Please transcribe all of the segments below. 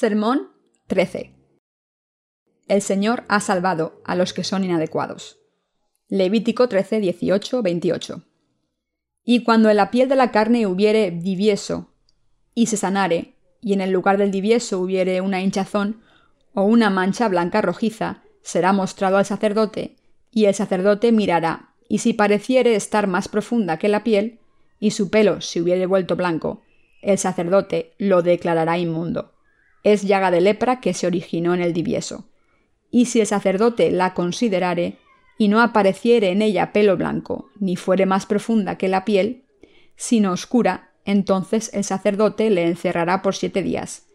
Sermón 13. El Señor ha salvado a los que son inadecuados. Levítico 13, 18, 28. Y cuando en la piel de la carne hubiere divieso, y se sanare, y en el lugar del divieso hubiere una hinchazón, o una mancha blanca rojiza, será mostrado al sacerdote, y el sacerdote mirará, y si pareciere estar más profunda que la piel, y su pelo se hubiere vuelto blanco, el sacerdote lo declarará inmundo es llaga de lepra que se originó en el divieso. Y si el sacerdote la considerare, y no apareciere en ella pelo blanco, ni fuere más profunda que la piel, sino oscura, entonces el sacerdote le encerrará por siete días.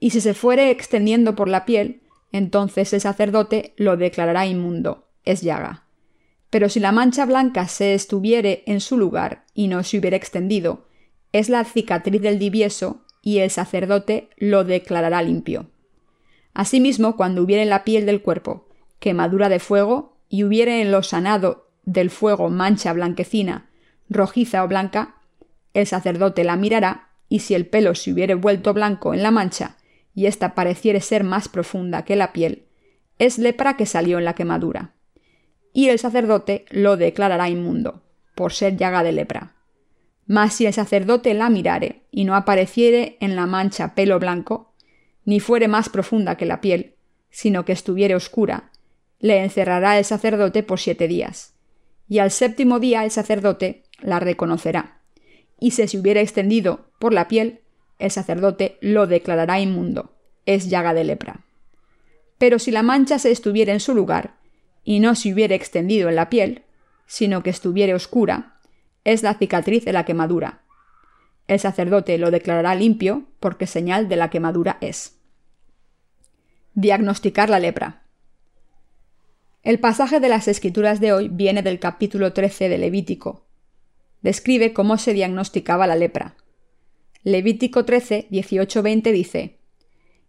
Y si se fuere extendiendo por la piel, entonces el sacerdote lo declarará inmundo, es llaga. Pero si la mancha blanca se estuviere en su lugar y no se hubiera extendido, es la cicatriz del divieso y el sacerdote lo declarará limpio. Asimismo, cuando hubiere en la piel del cuerpo quemadura de fuego, y hubiere en lo sanado del fuego mancha blanquecina, rojiza o blanca, el sacerdote la mirará, y si el pelo se hubiere vuelto blanco en la mancha, y ésta pareciere ser más profunda que la piel, es lepra que salió en la quemadura. Y el sacerdote lo declarará inmundo, por ser llaga de lepra. Mas si el sacerdote la mirare y no apareciere en la mancha pelo blanco, ni fuere más profunda que la piel, sino que estuviere oscura, le encerrará el sacerdote por siete días. Y al séptimo día el sacerdote la reconocerá. Y si se hubiera extendido por la piel, el sacerdote lo declarará inmundo. Es llaga de lepra. Pero si la mancha se estuviera en su lugar, y no se hubiera extendido en la piel, sino que estuviere oscura, es la cicatriz de la quemadura. El sacerdote lo declarará limpio porque señal de la quemadura es. Diagnosticar la lepra. El pasaje de las escrituras de hoy viene del capítulo 13 de Levítico. Describe cómo se diagnosticaba la lepra. Levítico 13, 18-20 dice,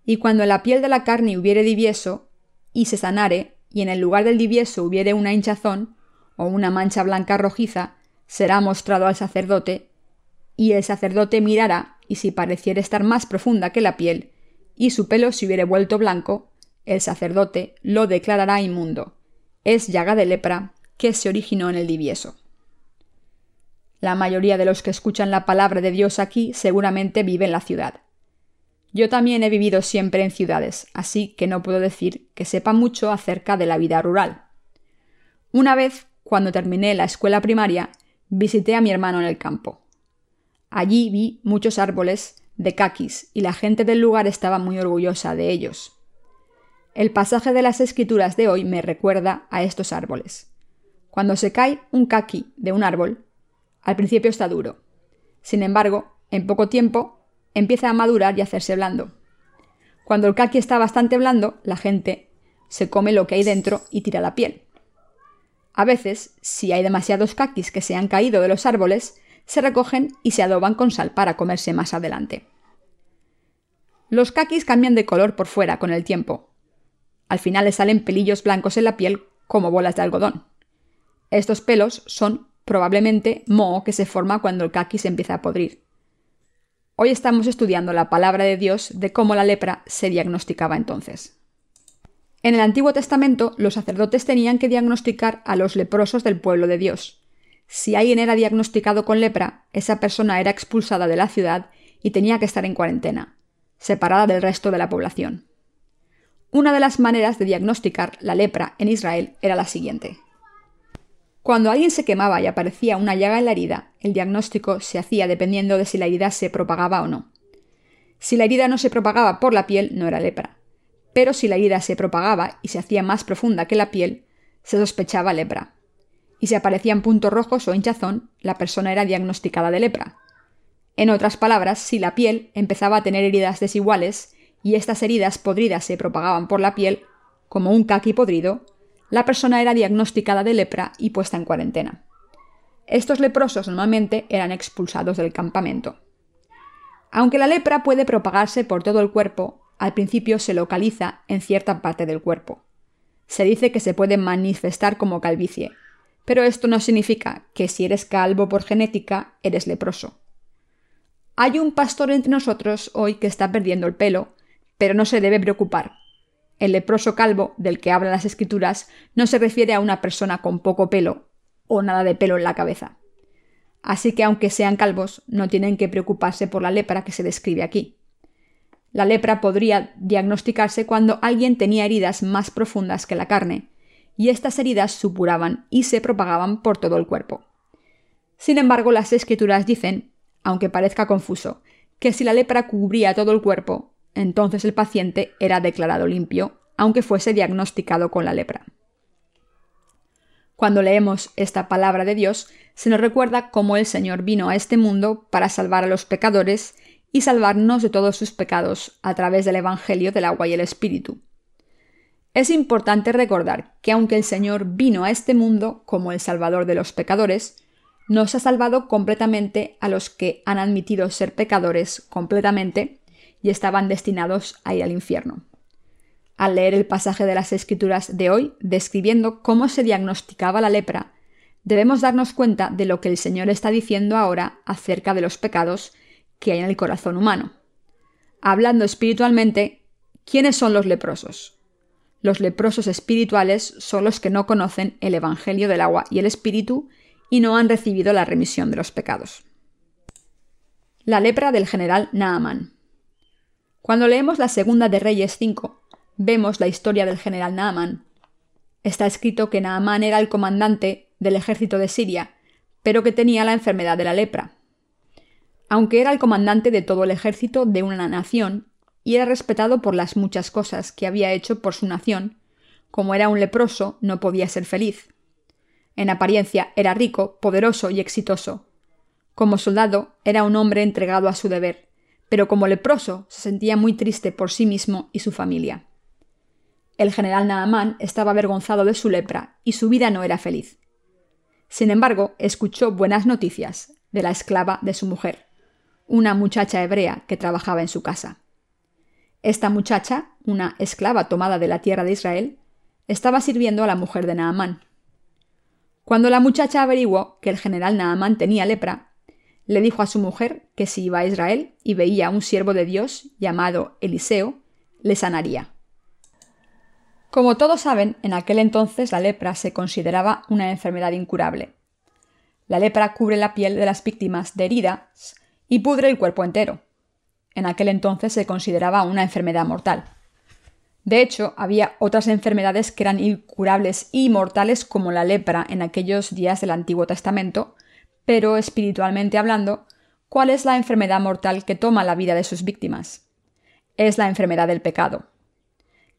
Y cuando la piel de la carne hubiere divieso, y se sanare, y en el lugar del divieso hubiere una hinchazón, o una mancha blanca rojiza, será mostrado al sacerdote, y el sacerdote mirará, y si pareciere estar más profunda que la piel, y su pelo se hubiere vuelto blanco, el sacerdote lo declarará inmundo. Es llaga de lepra que se originó en el divieso. La mayoría de los que escuchan la palabra de Dios aquí seguramente vive en la ciudad. Yo también he vivido siempre en ciudades, así que no puedo decir que sepa mucho acerca de la vida rural. Una vez, cuando terminé la escuela primaria, visité a mi hermano en el campo. Allí vi muchos árboles de caquis y la gente del lugar estaba muy orgullosa de ellos. El pasaje de las escrituras de hoy me recuerda a estos árboles. Cuando se cae un caqui de un árbol, al principio está duro. Sin embargo, en poco tiempo empieza a madurar y a hacerse blando. Cuando el caqui está bastante blando, la gente se come lo que hay dentro y tira la piel. A veces, si hay demasiados caquis que se han caído de los árboles, se recogen y se adoban con sal para comerse más adelante. Los caquis cambian de color por fuera con el tiempo. Al final les salen pelillos blancos en la piel como bolas de algodón. Estos pelos son probablemente moho que se forma cuando el caqui se empieza a podrir. Hoy estamos estudiando la palabra de Dios de cómo la lepra se diagnosticaba entonces. En el Antiguo Testamento, los sacerdotes tenían que diagnosticar a los leprosos del pueblo de Dios. Si alguien era diagnosticado con lepra, esa persona era expulsada de la ciudad y tenía que estar en cuarentena, separada del resto de la población. Una de las maneras de diagnosticar la lepra en Israel era la siguiente. Cuando alguien se quemaba y aparecía una llaga en la herida, el diagnóstico se hacía dependiendo de si la herida se propagaba o no. Si la herida no se propagaba por la piel, no era lepra pero si la herida se propagaba y se hacía más profunda que la piel, se sospechaba lepra. Y si aparecían puntos rojos o hinchazón, la persona era diagnosticada de lepra. En otras palabras, si la piel empezaba a tener heridas desiguales y estas heridas podridas se propagaban por la piel, como un caqui podrido, la persona era diagnosticada de lepra y puesta en cuarentena. Estos leprosos normalmente eran expulsados del campamento. Aunque la lepra puede propagarse por todo el cuerpo, al principio se localiza en cierta parte del cuerpo. Se dice que se puede manifestar como calvicie, pero esto no significa que si eres calvo por genética eres leproso. Hay un pastor entre nosotros hoy que está perdiendo el pelo, pero no se debe preocupar. El leproso calvo del que hablan las escrituras no se refiere a una persona con poco pelo o nada de pelo en la cabeza. Así que aunque sean calvos, no tienen que preocuparse por la lepra que se describe aquí. La lepra podría diagnosticarse cuando alguien tenía heridas más profundas que la carne, y estas heridas supuraban y se propagaban por todo el cuerpo. Sin embargo, las escrituras dicen, aunque parezca confuso, que si la lepra cubría todo el cuerpo, entonces el paciente era declarado limpio, aunque fuese diagnosticado con la lepra. Cuando leemos esta palabra de Dios, se nos recuerda cómo el Señor vino a este mundo para salvar a los pecadores y salvarnos de todos sus pecados a través del Evangelio del agua y el Espíritu. Es importante recordar que aunque el Señor vino a este mundo como el Salvador de los pecadores, nos ha salvado completamente a los que han admitido ser pecadores completamente y estaban destinados a ir al infierno. Al leer el pasaje de las Escrituras de hoy, describiendo cómo se diagnosticaba la lepra, debemos darnos cuenta de lo que el Señor está diciendo ahora acerca de los pecados que hay en el corazón humano. Hablando espiritualmente, ¿quiénes son los leprosos? Los leprosos espirituales son los que no conocen el Evangelio del agua y el Espíritu y no han recibido la remisión de los pecados. La lepra del general Naaman. Cuando leemos la segunda de Reyes 5, vemos la historia del general Naaman. Está escrito que Naaman era el comandante del ejército de Siria, pero que tenía la enfermedad de la lepra. Aunque era el comandante de todo el ejército de una nación y era respetado por las muchas cosas que había hecho por su nación, como era un leproso, no podía ser feliz. En apariencia era rico, poderoso y exitoso. Como soldado era un hombre entregado a su deber, pero como leproso se sentía muy triste por sí mismo y su familia. El general Naamán estaba avergonzado de su lepra y su vida no era feliz. Sin embargo, escuchó buenas noticias de la esclava de su mujer, una muchacha hebrea que trabajaba en su casa. Esta muchacha, una esclava tomada de la tierra de Israel, estaba sirviendo a la mujer de Naamán. Cuando la muchacha averiguó que el general Naamán tenía lepra, le dijo a su mujer que si iba a Israel y veía a un siervo de Dios llamado Eliseo, le sanaría. Como todos saben, en aquel entonces la lepra se consideraba una enfermedad incurable. La lepra cubre la piel de las víctimas de heridas y pudre el cuerpo entero. En aquel entonces se consideraba una enfermedad mortal. De hecho, había otras enfermedades que eran incurables y mortales como la lepra en aquellos días del Antiguo Testamento, pero espiritualmente hablando, ¿cuál es la enfermedad mortal que toma la vida de sus víctimas? Es la enfermedad del pecado.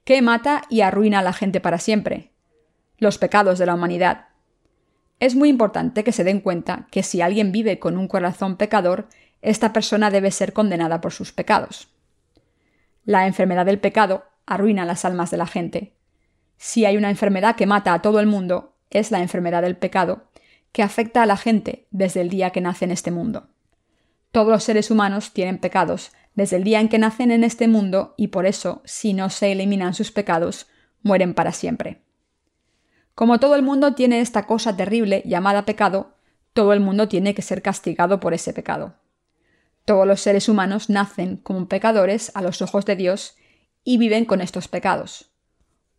¿Qué mata y arruina a la gente para siempre? Los pecados de la humanidad. Es muy importante que se den cuenta que si alguien vive con un corazón pecador, esta persona debe ser condenada por sus pecados. La enfermedad del pecado arruina las almas de la gente. Si hay una enfermedad que mata a todo el mundo, es la enfermedad del pecado, que afecta a la gente desde el día que nace en este mundo. Todos los seres humanos tienen pecados desde el día en que nacen en este mundo y por eso, si no se eliminan sus pecados, mueren para siempre. Como todo el mundo tiene esta cosa terrible llamada pecado, todo el mundo tiene que ser castigado por ese pecado. Todos los seres humanos nacen como pecadores a los ojos de Dios y viven con estos pecados.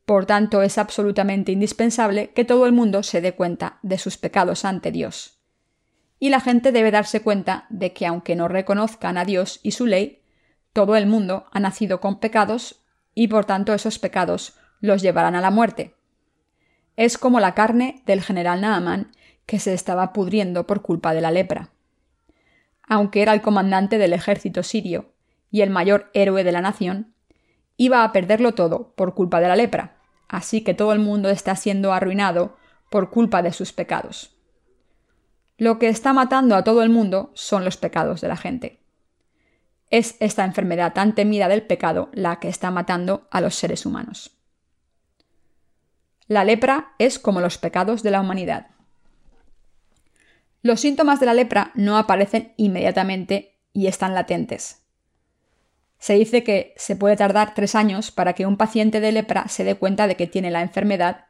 Por tanto, es absolutamente indispensable que todo el mundo se dé cuenta de sus pecados ante Dios. Y la gente debe darse cuenta de que aunque no reconozcan a Dios y su ley, todo el mundo ha nacido con pecados y por tanto esos pecados los llevarán a la muerte. Es como la carne del general Naaman que se estaba pudriendo por culpa de la lepra. Aunque era el comandante del ejército sirio y el mayor héroe de la nación, iba a perderlo todo por culpa de la lepra, así que todo el mundo está siendo arruinado por culpa de sus pecados. Lo que está matando a todo el mundo son los pecados de la gente. Es esta enfermedad tan temida del pecado la que está matando a los seres humanos. La lepra es como los pecados de la humanidad. Los síntomas de la lepra no aparecen inmediatamente y están latentes. Se dice que se puede tardar tres años para que un paciente de lepra se dé cuenta de que tiene la enfermedad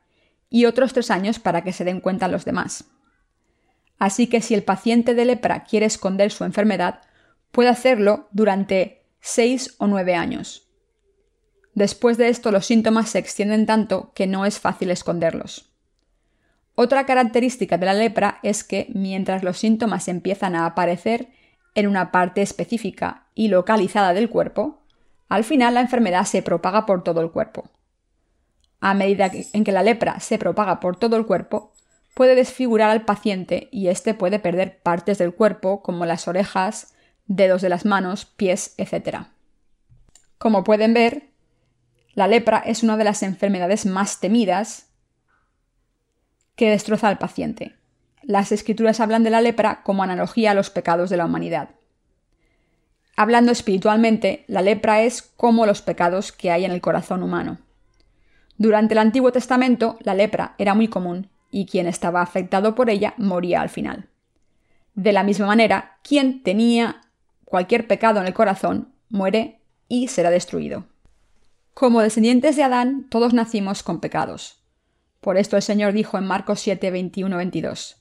y otros tres años para que se den cuenta los demás. Así que si el paciente de lepra quiere esconder su enfermedad, puede hacerlo durante seis o nueve años. Después de esto los síntomas se extienden tanto que no es fácil esconderlos. Otra característica de la lepra es que mientras los síntomas empiezan a aparecer en una parte específica y localizada del cuerpo, al final la enfermedad se propaga por todo el cuerpo. A medida en que la lepra se propaga por todo el cuerpo, puede desfigurar al paciente y éste puede perder partes del cuerpo como las orejas, dedos de las manos, pies, etc. Como pueden ver, la lepra es una de las enfermedades más temidas que destroza al paciente. Las escrituras hablan de la lepra como analogía a los pecados de la humanidad. Hablando espiritualmente, la lepra es como los pecados que hay en el corazón humano. Durante el Antiguo Testamento, la lepra era muy común y quien estaba afectado por ella moría al final. De la misma manera, quien tenía cualquier pecado en el corazón muere y será destruido. Como descendientes de Adán, todos nacimos con pecados. Por esto el Señor dijo en Marcos 7, 21, 22.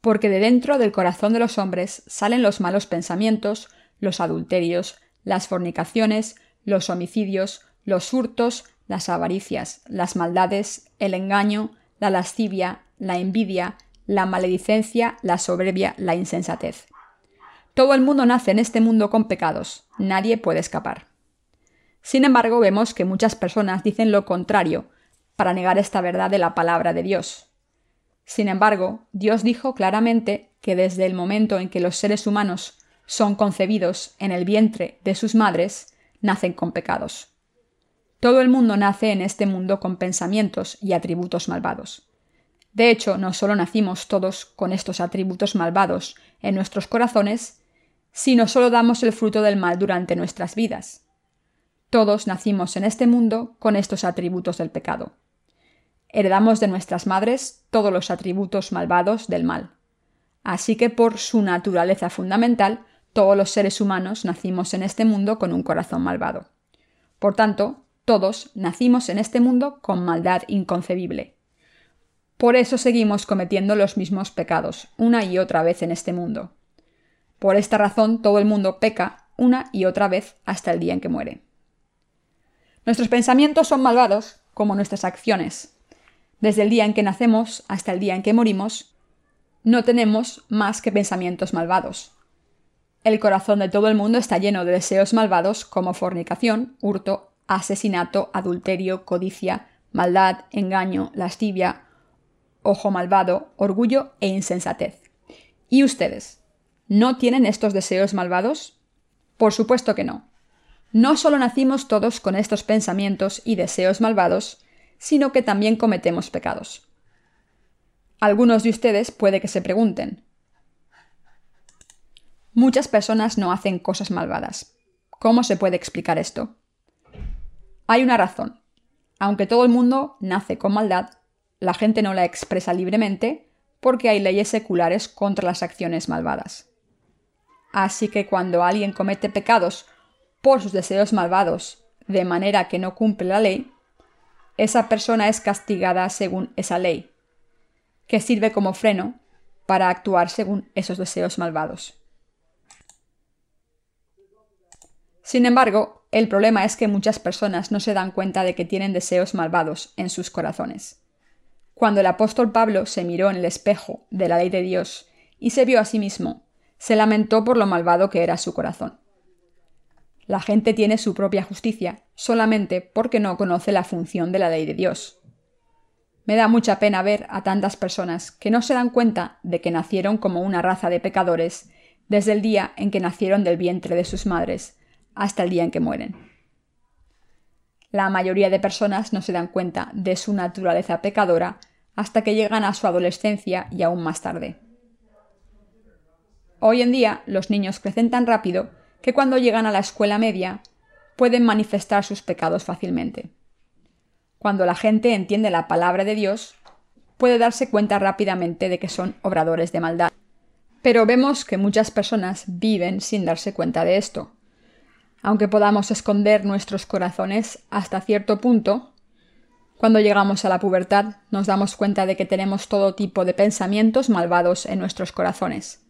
Porque de dentro del corazón de los hombres salen los malos pensamientos, los adulterios, las fornicaciones, los homicidios, los hurtos, las avaricias, las maldades, el engaño, la lascivia, la envidia, la maledicencia, la soberbia, la insensatez. Todo el mundo nace en este mundo con pecados, nadie puede escapar. Sin embargo, vemos que muchas personas dicen lo contrario para negar esta verdad de la palabra de Dios. Sin embargo, Dios dijo claramente que desde el momento en que los seres humanos son concebidos en el vientre de sus madres, nacen con pecados. Todo el mundo nace en este mundo con pensamientos y atributos malvados. De hecho, no solo nacimos todos con estos atributos malvados en nuestros corazones, sino solo damos el fruto del mal durante nuestras vidas. Todos nacimos en este mundo con estos atributos del pecado. Heredamos de nuestras madres todos los atributos malvados del mal. Así que por su naturaleza fundamental, todos los seres humanos nacimos en este mundo con un corazón malvado. Por tanto, todos nacimos en este mundo con maldad inconcebible. Por eso seguimos cometiendo los mismos pecados, una y otra vez en este mundo. Por esta razón todo el mundo peca una y otra vez hasta el día en que muere. Nuestros pensamientos son malvados como nuestras acciones. Desde el día en que nacemos hasta el día en que morimos, no tenemos más que pensamientos malvados. El corazón de todo el mundo está lleno de deseos malvados como fornicación, hurto, asesinato, adulterio, codicia, maldad, engaño, lascivia, ojo malvado, orgullo e insensatez. ¿Y ustedes? ¿No tienen estos deseos malvados? Por supuesto que no. No solo nacimos todos con estos pensamientos y deseos malvados, sino que también cometemos pecados. Algunos de ustedes puede que se pregunten, Muchas personas no hacen cosas malvadas. ¿Cómo se puede explicar esto? Hay una razón. Aunque todo el mundo nace con maldad, la gente no la expresa libremente porque hay leyes seculares contra las acciones malvadas. Así que cuando alguien comete pecados por sus deseos malvados de manera que no cumple la ley, esa persona es castigada según esa ley, que sirve como freno para actuar según esos deseos malvados. Sin embargo, el problema es que muchas personas no se dan cuenta de que tienen deseos malvados en sus corazones. Cuando el apóstol Pablo se miró en el espejo de la ley de Dios y se vio a sí mismo, se lamentó por lo malvado que era su corazón. La gente tiene su propia justicia solamente porque no conoce la función de la ley de Dios. Me da mucha pena ver a tantas personas que no se dan cuenta de que nacieron como una raza de pecadores desde el día en que nacieron del vientre de sus madres, hasta el día en que mueren. La mayoría de personas no se dan cuenta de su naturaleza pecadora hasta que llegan a su adolescencia y aún más tarde. Hoy en día los niños crecen tan rápido que cuando llegan a la escuela media pueden manifestar sus pecados fácilmente. Cuando la gente entiende la palabra de Dios, puede darse cuenta rápidamente de que son obradores de maldad. Pero vemos que muchas personas viven sin darse cuenta de esto. Aunque podamos esconder nuestros corazones hasta cierto punto, cuando llegamos a la pubertad nos damos cuenta de que tenemos todo tipo de pensamientos malvados en nuestros corazones.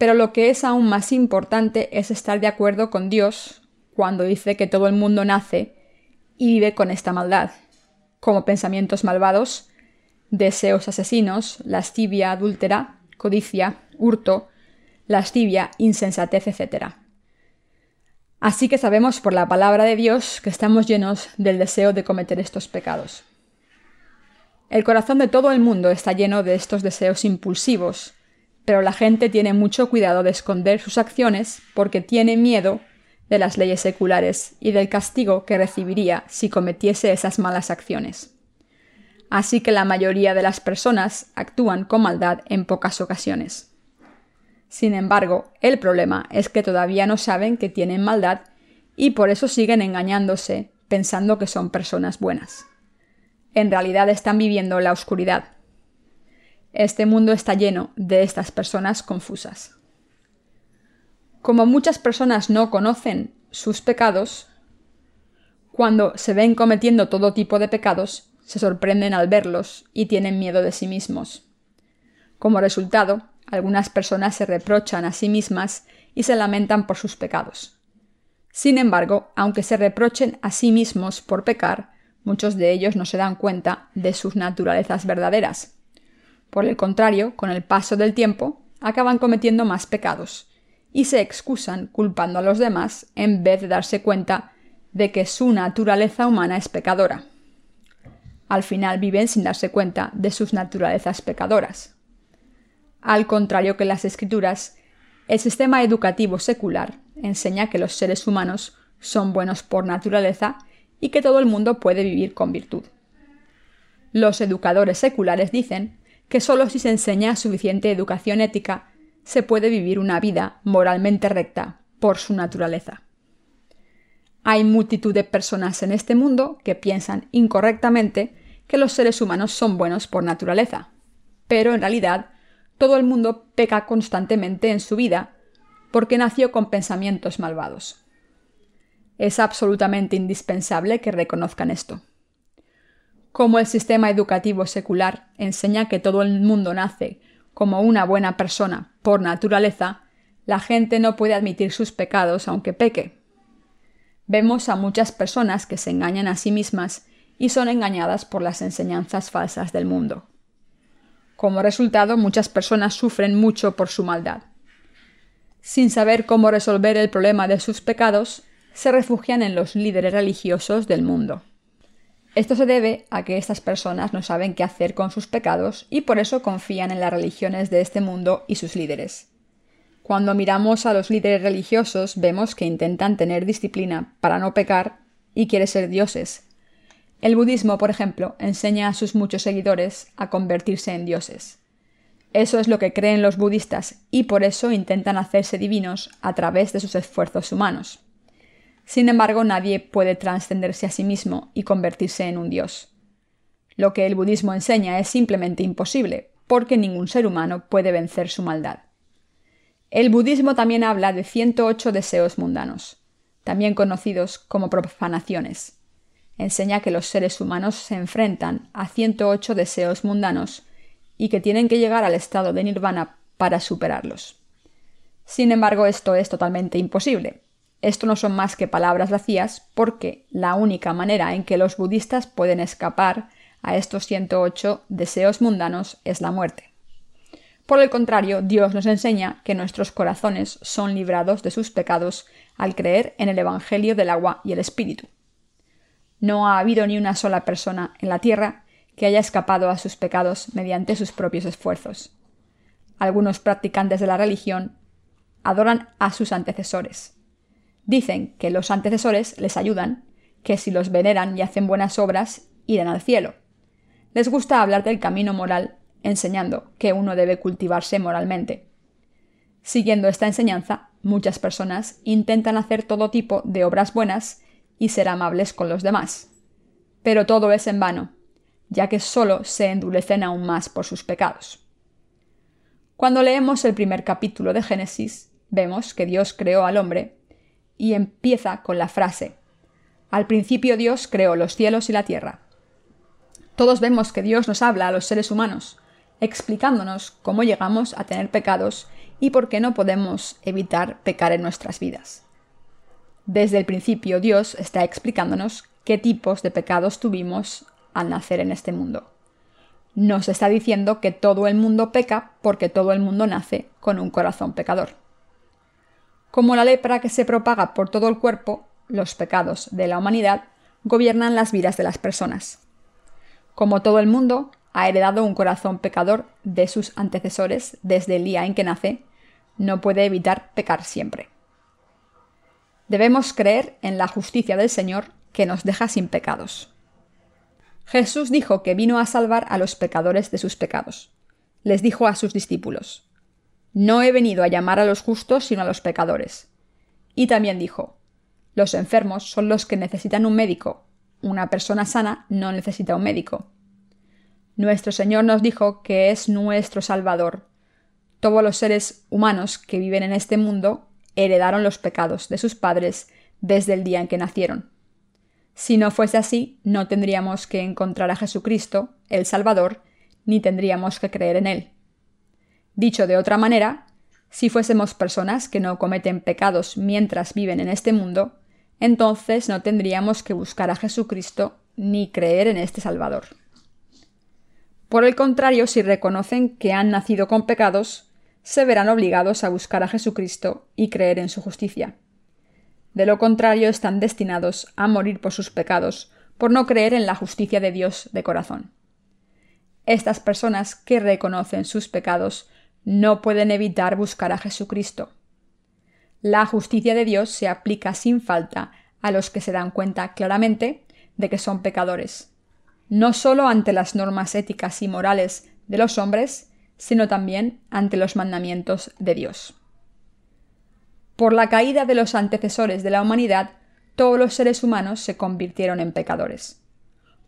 Pero lo que es aún más importante es estar de acuerdo con Dios cuando dice que todo el mundo nace y vive con esta maldad, como pensamientos malvados, deseos asesinos, lascivia adúltera, codicia, hurto, lascivia, insensatez, etc. Así que sabemos por la palabra de Dios que estamos llenos del deseo de cometer estos pecados. El corazón de todo el mundo está lleno de estos deseos impulsivos, pero la gente tiene mucho cuidado de esconder sus acciones porque tiene miedo de las leyes seculares y del castigo que recibiría si cometiese esas malas acciones. Así que la mayoría de las personas actúan con maldad en pocas ocasiones. Sin embargo, el problema es que todavía no saben que tienen maldad y por eso siguen engañándose pensando que son personas buenas. En realidad están viviendo la oscuridad. Este mundo está lleno de estas personas confusas. Como muchas personas no conocen sus pecados, cuando se ven cometiendo todo tipo de pecados, se sorprenden al verlos y tienen miedo de sí mismos. Como resultado, algunas personas se reprochan a sí mismas y se lamentan por sus pecados. Sin embargo, aunque se reprochen a sí mismos por pecar, muchos de ellos no se dan cuenta de sus naturalezas verdaderas. Por el contrario, con el paso del tiempo, acaban cometiendo más pecados, y se excusan culpando a los demás en vez de darse cuenta de que su naturaleza humana es pecadora. Al final viven sin darse cuenta de sus naturalezas pecadoras. Al contrario que las escrituras, el sistema educativo secular enseña que los seres humanos son buenos por naturaleza y que todo el mundo puede vivir con virtud. Los educadores seculares dicen que solo si se enseña suficiente educación ética se puede vivir una vida moralmente recta por su naturaleza. Hay multitud de personas en este mundo que piensan incorrectamente que los seres humanos son buenos por naturaleza, pero en realidad todo el mundo peca constantemente en su vida porque nació con pensamientos malvados. Es absolutamente indispensable que reconozcan esto. Como el sistema educativo secular enseña que todo el mundo nace como una buena persona por naturaleza, la gente no puede admitir sus pecados aunque peque. Vemos a muchas personas que se engañan a sí mismas y son engañadas por las enseñanzas falsas del mundo. Como resultado, muchas personas sufren mucho por su maldad. Sin saber cómo resolver el problema de sus pecados, se refugian en los líderes religiosos del mundo. Esto se debe a que estas personas no saben qué hacer con sus pecados y por eso confían en las religiones de este mundo y sus líderes. Cuando miramos a los líderes religiosos vemos que intentan tener disciplina para no pecar y quieren ser dioses. El budismo, por ejemplo, enseña a sus muchos seguidores a convertirse en dioses. Eso es lo que creen los budistas y por eso intentan hacerse divinos a través de sus esfuerzos humanos. Sin embargo, nadie puede trascenderse a sí mismo y convertirse en un dios. Lo que el budismo enseña es simplemente imposible, porque ningún ser humano puede vencer su maldad. El budismo también habla de 108 deseos mundanos, también conocidos como profanaciones. Enseña que los seres humanos se enfrentan a 108 deseos mundanos y que tienen que llegar al estado de nirvana para superarlos. Sin embargo, esto es totalmente imposible, esto no son más que palabras vacías porque la única manera en que los budistas pueden escapar a estos 108 deseos mundanos es la muerte. Por el contrario, Dios nos enseña que nuestros corazones son librados de sus pecados al creer en el Evangelio del agua y el Espíritu. No ha habido ni una sola persona en la tierra que haya escapado a sus pecados mediante sus propios esfuerzos. Algunos practicantes de la religión adoran a sus antecesores, Dicen que los antecesores les ayudan, que si los veneran y hacen buenas obras, irán al cielo. Les gusta hablar del camino moral, enseñando que uno debe cultivarse moralmente. Siguiendo esta enseñanza, muchas personas intentan hacer todo tipo de obras buenas y ser amables con los demás. Pero todo es en vano, ya que solo se endurecen aún más por sus pecados. Cuando leemos el primer capítulo de Génesis, vemos que Dios creó al hombre y empieza con la frase Al principio Dios creó los cielos y la tierra. Todos vemos que Dios nos habla a los seres humanos, explicándonos cómo llegamos a tener pecados y por qué no podemos evitar pecar en nuestras vidas. Desde el principio Dios está explicándonos qué tipos de pecados tuvimos al nacer en este mundo. Nos está diciendo que todo el mundo peca porque todo el mundo nace con un corazón pecador. Como la lepra que se propaga por todo el cuerpo, los pecados de la humanidad gobiernan las vidas de las personas. Como todo el mundo ha heredado un corazón pecador de sus antecesores desde el día en que nace, no puede evitar pecar siempre. Debemos creer en la justicia del Señor que nos deja sin pecados. Jesús dijo que vino a salvar a los pecadores de sus pecados. Les dijo a sus discípulos, No he venido a llamar a los justos sino a los pecadores. Y también dijo, Los enfermos son los que necesitan un médico. Una persona sana no necesita un médico. Nuestro Señor nos dijo que es nuestro Salvador. Todos los seres humanos que viven en este mundo heredaron los pecados de sus padres desde el día en que nacieron. Si no fuese así, no tendríamos que encontrar a Jesucristo, el Salvador, ni tendríamos que creer en Él. Dicho de otra manera, si fuésemos personas que no cometen pecados mientras viven en este mundo, entonces no tendríamos que buscar a Jesucristo ni creer en este Salvador. Por el contrario, si reconocen que han nacido con pecados, se verán obligados a buscar a Jesucristo y creer en su justicia. De lo contrario, están destinados a morir por sus pecados, por no creer en la justicia de Dios de corazón. Estas personas que reconocen sus pecados no pueden evitar buscar a Jesucristo. La justicia de Dios se aplica sin falta a los que se dan cuenta claramente de que son pecadores, no solo ante las normas éticas y morales de los hombres, sino también ante los mandamientos de Dios. Por la caída de los antecesores de la humanidad, todos los seres humanos se convirtieron en pecadores.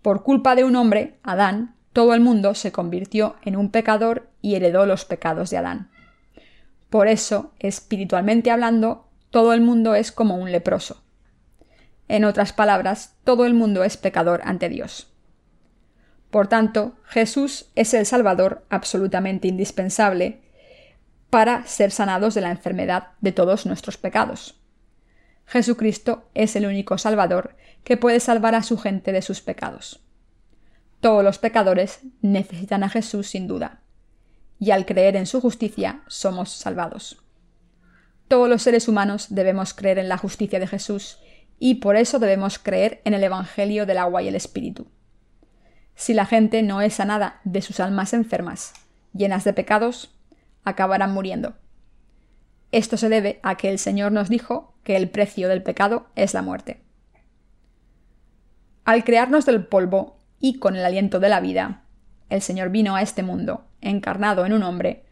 Por culpa de un hombre, Adán, todo el mundo se convirtió en un pecador y heredó los pecados de Adán. Por eso, espiritualmente hablando, todo el mundo es como un leproso. En otras palabras, todo el mundo es pecador ante Dios. Por tanto, Jesús es el Salvador absolutamente indispensable para ser sanados de la enfermedad de todos nuestros pecados. Jesucristo es el único Salvador que puede salvar a su gente de sus pecados. Todos los pecadores necesitan a Jesús sin duda, y al creer en su justicia somos salvados. Todos los seres humanos debemos creer en la justicia de Jesús, y por eso debemos creer en el Evangelio del agua y el Espíritu. Si la gente no es sanada de sus almas enfermas, llenas de pecados, acabarán muriendo. Esto se debe a que el Señor nos dijo que el precio del pecado es la muerte. Al crearnos del polvo y con el aliento de la vida, el Señor vino a este mundo, encarnado en un hombre,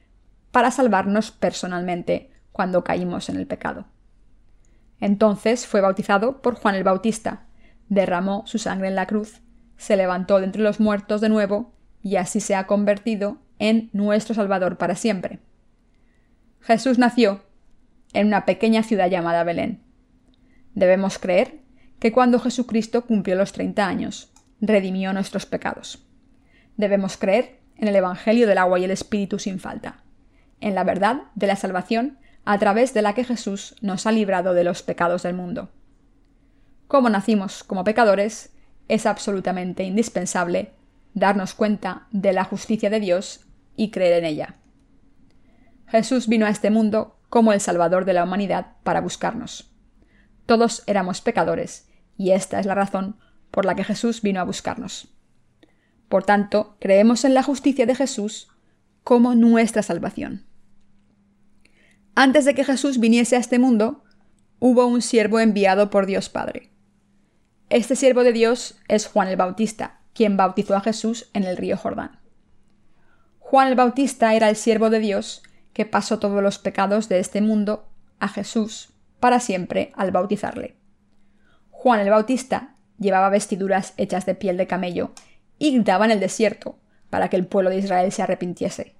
para salvarnos personalmente cuando caímos en el pecado. Entonces fue bautizado por Juan el Bautista, derramó su sangre en la cruz, se levantó de entre los muertos de nuevo y así se ha convertido en nuestro Salvador para siempre. Jesús nació en una pequeña ciudad llamada Belén. Debemos creer que cuando Jesucristo cumplió los 30 años, redimió nuestros pecados. Debemos creer en el Evangelio del agua y el Espíritu sin falta, en la verdad de la salvación a través de la que Jesús nos ha librado de los pecados del mundo. Como nacimos como pecadores, es absolutamente indispensable darnos cuenta de la justicia de Dios y creer en ella. Jesús vino a este mundo como el Salvador de la humanidad para buscarnos. Todos éramos pecadores, y esta es la razón por la que Jesús vino a buscarnos. Por tanto, creemos en la justicia de Jesús como nuestra salvación. Antes de que Jesús viniese a este mundo, hubo un siervo enviado por Dios Padre. Este siervo de Dios es Juan el Bautista, quien bautizó a Jesús en el río Jordán. Juan el Bautista era el siervo de Dios que pasó todos los pecados de este mundo a Jesús para siempre al bautizarle. Juan el Bautista llevaba vestiduras hechas de piel de camello y gritaba en el desierto para que el pueblo de Israel se arrepintiese.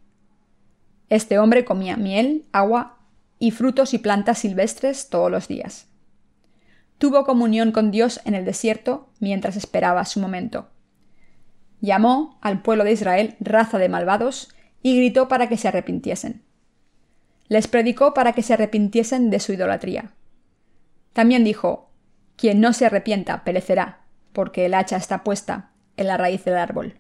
Este hombre comía miel, agua y frutos y plantas silvestres todos los días. Tuvo comunión con Dios en el desierto mientras esperaba su momento llamó al pueblo de Israel raza de malvados y gritó para que se arrepintiesen. Les predicó para que se arrepintiesen de su idolatría. También dijo, Quien no se arrepienta perecerá, porque el hacha está puesta en la raíz del árbol.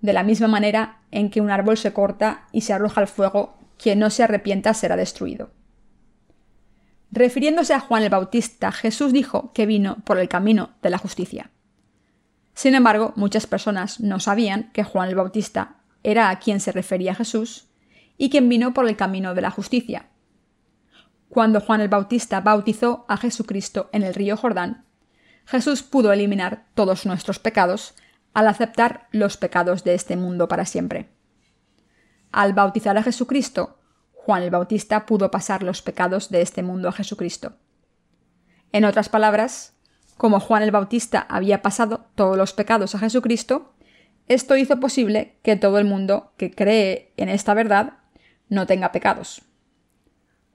De la misma manera en que un árbol se corta y se arroja al fuego, quien no se arrepienta será destruido. Refiriéndose a Juan el Bautista, Jesús dijo que vino por el camino de la justicia. Sin embargo, muchas personas no sabían que Juan el Bautista era a quien se refería Jesús y quien vino por el camino de la justicia. Cuando Juan el Bautista bautizó a Jesucristo en el río Jordán, Jesús pudo eliminar todos nuestros pecados al aceptar los pecados de este mundo para siempre. Al bautizar a Jesucristo, Juan el Bautista pudo pasar los pecados de este mundo a Jesucristo. En otras palabras, como Juan el Bautista había pasado todos los pecados a Jesucristo, esto hizo posible que todo el mundo que cree en esta verdad no tenga pecados.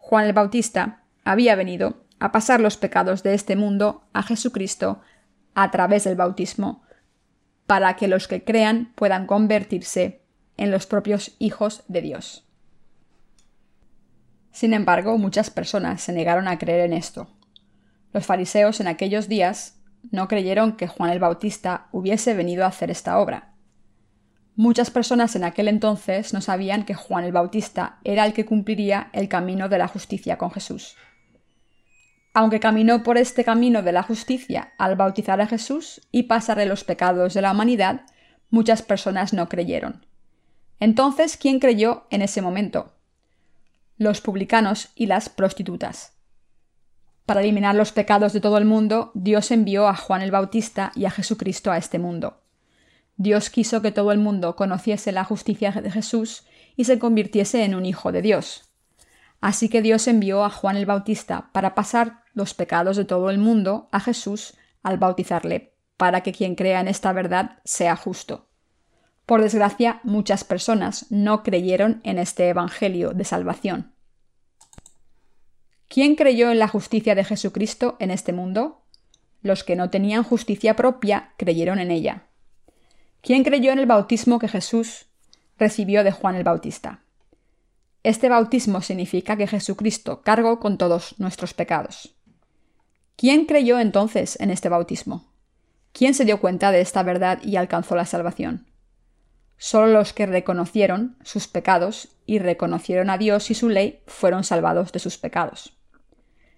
Juan el Bautista había venido a pasar los pecados de este mundo a Jesucristo a través del bautismo, para que los que crean puedan convertirse en los propios hijos de Dios. Sin embargo, muchas personas se negaron a creer en esto. Los fariseos en aquellos días no creyeron que Juan el Bautista hubiese venido a hacer esta obra. Muchas personas en aquel entonces no sabían que Juan el Bautista era el que cumpliría el camino de la justicia con Jesús. Aunque caminó por este camino de la justicia al bautizar a Jesús y pasarle los pecados de la humanidad, muchas personas no creyeron. Entonces, ¿quién creyó en ese momento? Los publicanos y las prostitutas. Para eliminar los pecados de todo el mundo, Dios envió a Juan el Bautista y a Jesucristo a este mundo. Dios quiso que todo el mundo conociese la justicia de Jesús y se convirtiese en un hijo de Dios. Así que Dios envió a Juan el Bautista para pasar los pecados de todo el mundo a Jesús al bautizarle, para que quien crea en esta verdad sea justo. Por desgracia, muchas personas no creyeron en este Evangelio de salvación. ¿Quién creyó en la justicia de Jesucristo en este mundo? Los que no tenían justicia propia creyeron en ella. ¿Quién creyó en el bautismo que Jesús recibió de Juan el Bautista? Este bautismo significa que Jesucristo cargó con todos nuestros pecados. ¿Quién creyó entonces en este bautismo? ¿Quién se dio cuenta de esta verdad y alcanzó la salvación? Solo los que reconocieron sus pecados y reconocieron a Dios y su ley fueron salvados de sus pecados.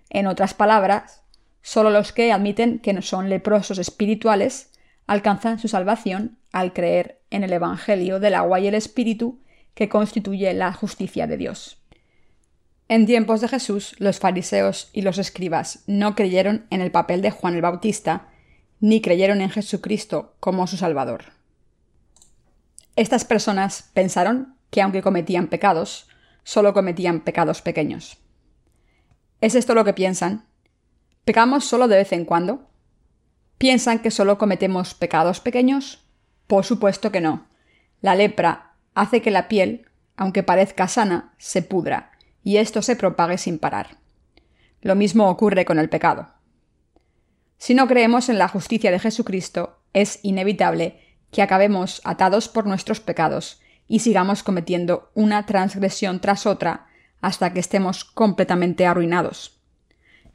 En otras palabras, solo los que admiten que no son leprosos espirituales alcanzan su salvación al creer en el Evangelio del agua y el Espíritu que constituye la justicia de Dios. En tiempos de Jesús, los fariseos y los escribas no creyeron en el papel de Juan el Bautista, ni creyeron en Jesucristo como su Salvador. Estas personas pensaron que aunque cometían pecados, solo cometían pecados pequeños. ¿Es esto lo que piensan? ¿Pecamos solo de vez en cuando? ¿Piensan que solo cometemos pecados pequeños? Por supuesto que no. La lepra hace que la piel, aunque parezca sana, se pudra, y esto se propague sin parar. Lo mismo ocurre con el pecado. Si no creemos en la justicia de Jesucristo, es inevitable que acabemos atados por nuestros pecados y sigamos cometiendo una transgresión tras otra hasta que estemos completamente arruinados.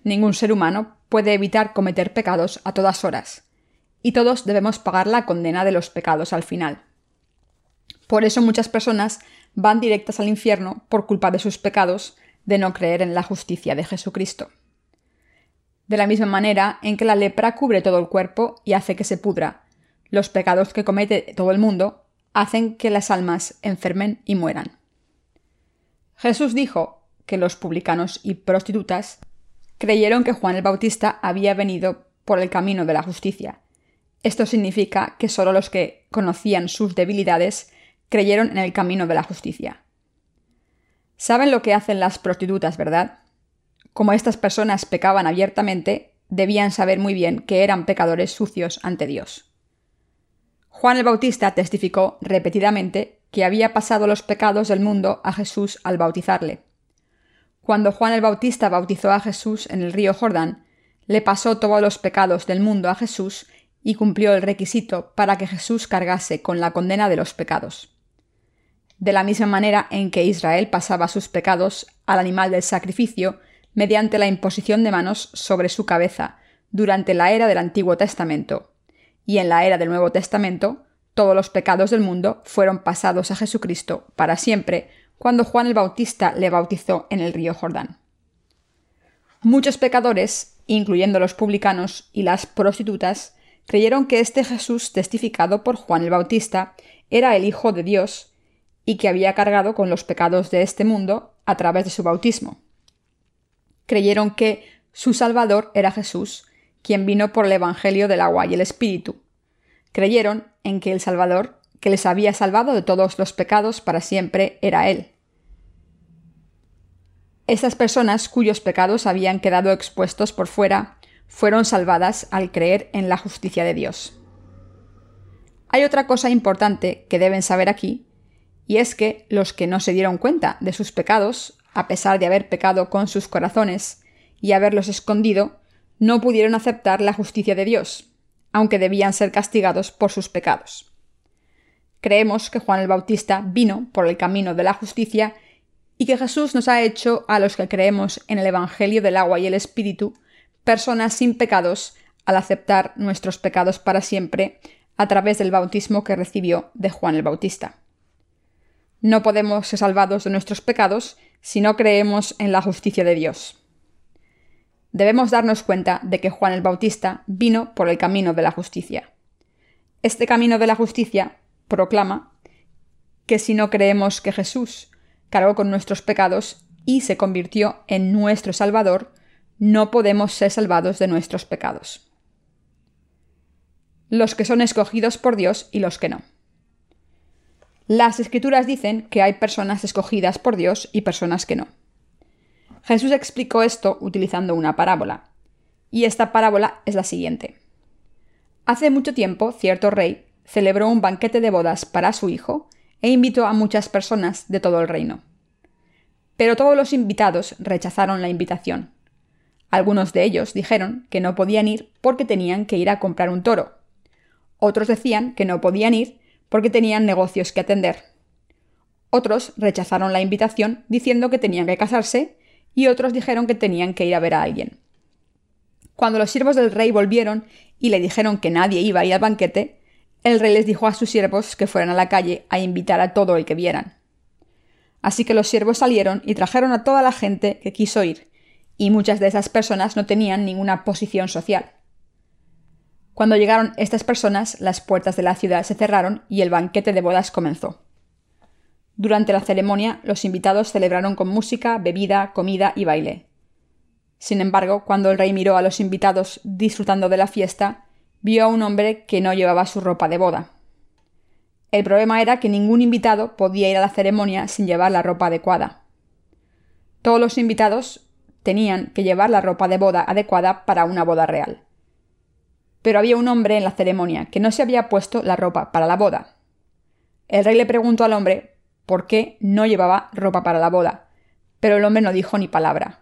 Ningún ser humano puede evitar cometer pecados a todas horas, y todos debemos pagar la condena de los pecados al final. Por eso muchas personas van directas al infierno por culpa de sus pecados de no creer en la justicia de Jesucristo. De la misma manera en que la lepra cubre todo el cuerpo y hace que se pudra, los pecados que comete todo el mundo hacen que las almas enfermen y mueran. Jesús dijo que los publicanos y prostitutas creyeron que Juan el Bautista había venido por el camino de la justicia. Esto significa que solo los que conocían sus debilidades creyeron en el camino de la justicia. Saben lo que hacen las prostitutas, ¿verdad? Como estas personas pecaban abiertamente, debían saber muy bien que eran pecadores sucios ante Dios. Juan el Bautista testificó repetidamente que había pasado los pecados del mundo a Jesús al bautizarle. Cuando Juan el Bautista bautizó a Jesús en el río Jordán, le pasó todos los pecados del mundo a Jesús y cumplió el requisito para que Jesús cargase con la condena de los pecados. De la misma manera en que Israel pasaba sus pecados al animal del sacrificio mediante la imposición de manos sobre su cabeza durante la era del Antiguo Testamento, y en la era del Nuevo Testamento, todos los pecados del mundo fueron pasados a Jesucristo para siempre cuando Juan el Bautista le bautizó en el río Jordán. Muchos pecadores, incluyendo los publicanos y las prostitutas, creyeron que este Jesús testificado por Juan el Bautista era el Hijo de Dios y que había cargado con los pecados de este mundo a través de su bautismo. Creyeron que su Salvador era Jesús, quien vino por el Evangelio del agua y el Espíritu. Creyeron en que el Salvador, que les había salvado de todos los pecados para siempre, era Él. Estas personas cuyos pecados habían quedado expuestos por fuera fueron salvadas al creer en la justicia de Dios. Hay otra cosa importante que deben saber aquí, y es que los que no se dieron cuenta de sus pecados, a pesar de haber pecado con sus corazones y haberlos escondido, no pudieron aceptar la justicia de Dios, aunque debían ser castigados por sus pecados. Creemos que Juan el Bautista vino por el camino de la justicia y que Jesús nos ha hecho a los que creemos en el Evangelio del agua y el Espíritu personas sin pecados al aceptar nuestros pecados para siempre a través del bautismo que recibió de Juan el Bautista. No podemos ser salvados de nuestros pecados si no creemos en la justicia de Dios debemos darnos cuenta de que Juan el Bautista vino por el camino de la justicia. Este camino de la justicia proclama que si no creemos que Jesús cargó con nuestros pecados y se convirtió en nuestro Salvador, no podemos ser salvados de nuestros pecados. Los que son escogidos por Dios y los que no. Las escrituras dicen que hay personas escogidas por Dios y personas que no. Jesús explicó esto utilizando una parábola. Y esta parábola es la siguiente. Hace mucho tiempo, cierto rey celebró un banquete de bodas para su hijo e invitó a muchas personas de todo el reino. Pero todos los invitados rechazaron la invitación. Algunos de ellos dijeron que no podían ir porque tenían que ir a comprar un toro. Otros decían que no podían ir porque tenían negocios que atender. Otros rechazaron la invitación diciendo que tenían que casarse y otros dijeron que tenían que ir a ver a alguien. Cuando los siervos del rey volvieron y le dijeron que nadie iba a ir al banquete, el rey les dijo a sus siervos que fueran a la calle a invitar a todo el que vieran. Así que los siervos salieron y trajeron a toda la gente que quiso ir, y muchas de esas personas no tenían ninguna posición social. Cuando llegaron estas personas, las puertas de la ciudad se cerraron y el banquete de bodas comenzó. Durante la ceremonia, los invitados celebraron con música, bebida, comida y baile. Sin embargo, cuando el rey miró a los invitados disfrutando de la fiesta, vio a un hombre que no llevaba su ropa de boda. El problema era que ningún invitado podía ir a la ceremonia sin llevar la ropa adecuada. Todos los invitados tenían que llevar la ropa de boda adecuada para una boda real. Pero había un hombre en la ceremonia que no se había puesto la ropa para la boda. El rey le preguntó al hombre por qué no llevaba ropa para la boda, pero el hombre no dijo ni palabra.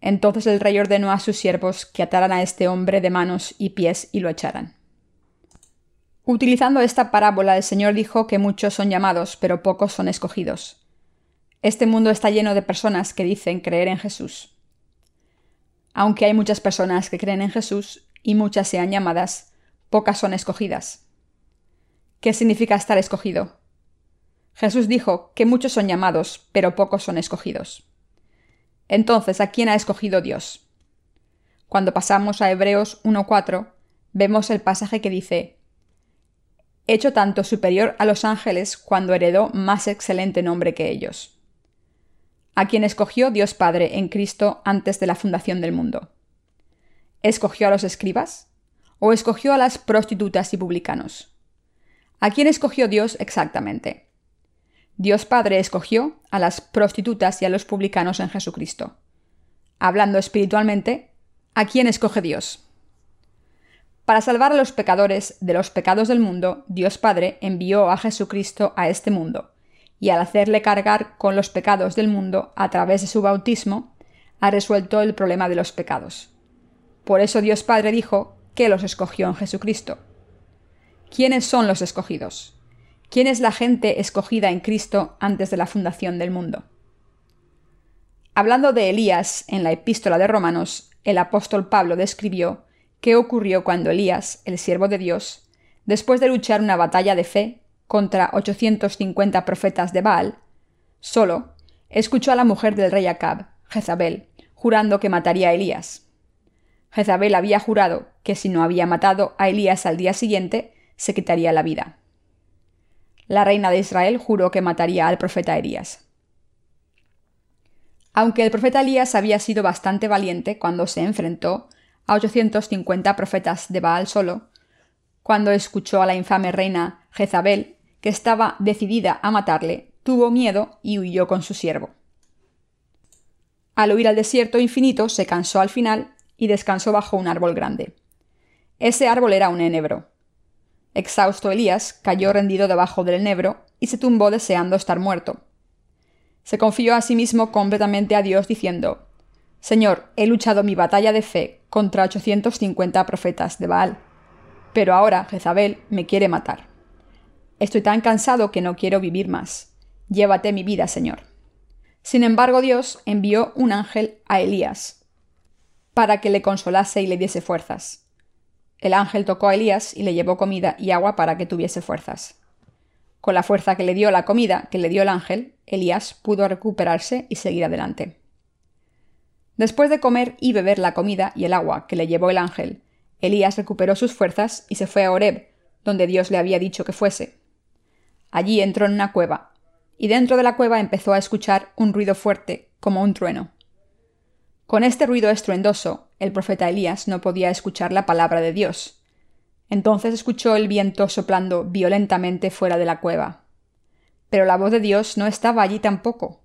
Entonces el rey ordenó a sus siervos que ataran a este hombre de manos y pies y lo echaran. Utilizando esta parábola, el Señor dijo que muchos son llamados, pero pocos son escogidos. Este mundo está lleno de personas que dicen creer en Jesús. Aunque hay muchas personas que creen en Jesús y muchas sean llamadas, pocas son escogidas. ¿Qué significa estar escogido? Jesús dijo que muchos son llamados, pero pocos son escogidos. Entonces, ¿a quién ha escogido Dios? Cuando pasamos a Hebreos 1.4, vemos el pasaje que dice, hecho tanto superior a los ángeles cuando heredó más excelente nombre que ellos. A quien escogió Dios Padre en Cristo antes de la fundación del mundo. ¿Escogió a los escribas? ¿O escogió a las prostitutas y publicanos? ¿A quién escogió Dios exactamente? Dios Padre escogió a las prostitutas y a los publicanos en Jesucristo. Hablando espiritualmente, ¿a quién escoge Dios? Para salvar a los pecadores de los pecados del mundo, Dios Padre envió a Jesucristo a este mundo, y al hacerle cargar con los pecados del mundo a través de su bautismo, ha resuelto el problema de los pecados. Por eso Dios Padre dijo que los escogió en Jesucristo. ¿Quiénes son los escogidos? ¿Quién es la gente escogida en Cristo antes de la fundación del mundo? Hablando de Elías en la epístola de Romanos, el apóstol Pablo describió qué ocurrió cuando Elías, el siervo de Dios, después de luchar una batalla de fe contra 850 profetas de Baal, solo, escuchó a la mujer del rey Acab, Jezabel, jurando que mataría a Elías. Jezabel había jurado que si no había matado a Elías al día siguiente, se quitaría la vida. La reina de Israel juró que mataría al profeta Elías. Aunque el profeta Elías había sido bastante valiente cuando se enfrentó a 850 profetas de Baal solo, cuando escuchó a la infame reina Jezabel, que estaba decidida a matarle, tuvo miedo y huyó con su siervo. Al huir al desierto infinito, se cansó al final y descansó bajo un árbol grande. Ese árbol era un enebro. Exhausto Elías cayó rendido debajo del enebro y se tumbó deseando estar muerto. Se confió a sí mismo completamente a Dios diciendo, Señor, he luchado mi batalla de fe contra 850 profetas de Baal, pero ahora Jezabel me quiere matar. Estoy tan cansado que no quiero vivir más. Llévate mi vida, Señor. Sin embargo, Dios envió un ángel a Elías para que le consolase y le diese fuerzas. El ángel tocó a Elías y le llevó comida y agua para que tuviese fuerzas. Con la fuerza que le dio la comida que le dio el ángel, Elías pudo recuperarse y seguir adelante. Después de comer y beber la comida y el agua que le llevó el ángel, Elías recuperó sus fuerzas y se fue a Horeb, donde Dios le había dicho que fuese. Allí entró en una cueva, y dentro de la cueva empezó a escuchar un ruido fuerte, como un trueno. Con este ruido estruendoso, el profeta Elías no podía escuchar la palabra de Dios. Entonces escuchó el viento soplando violentamente fuera de la cueva. Pero la voz de Dios no estaba allí tampoco.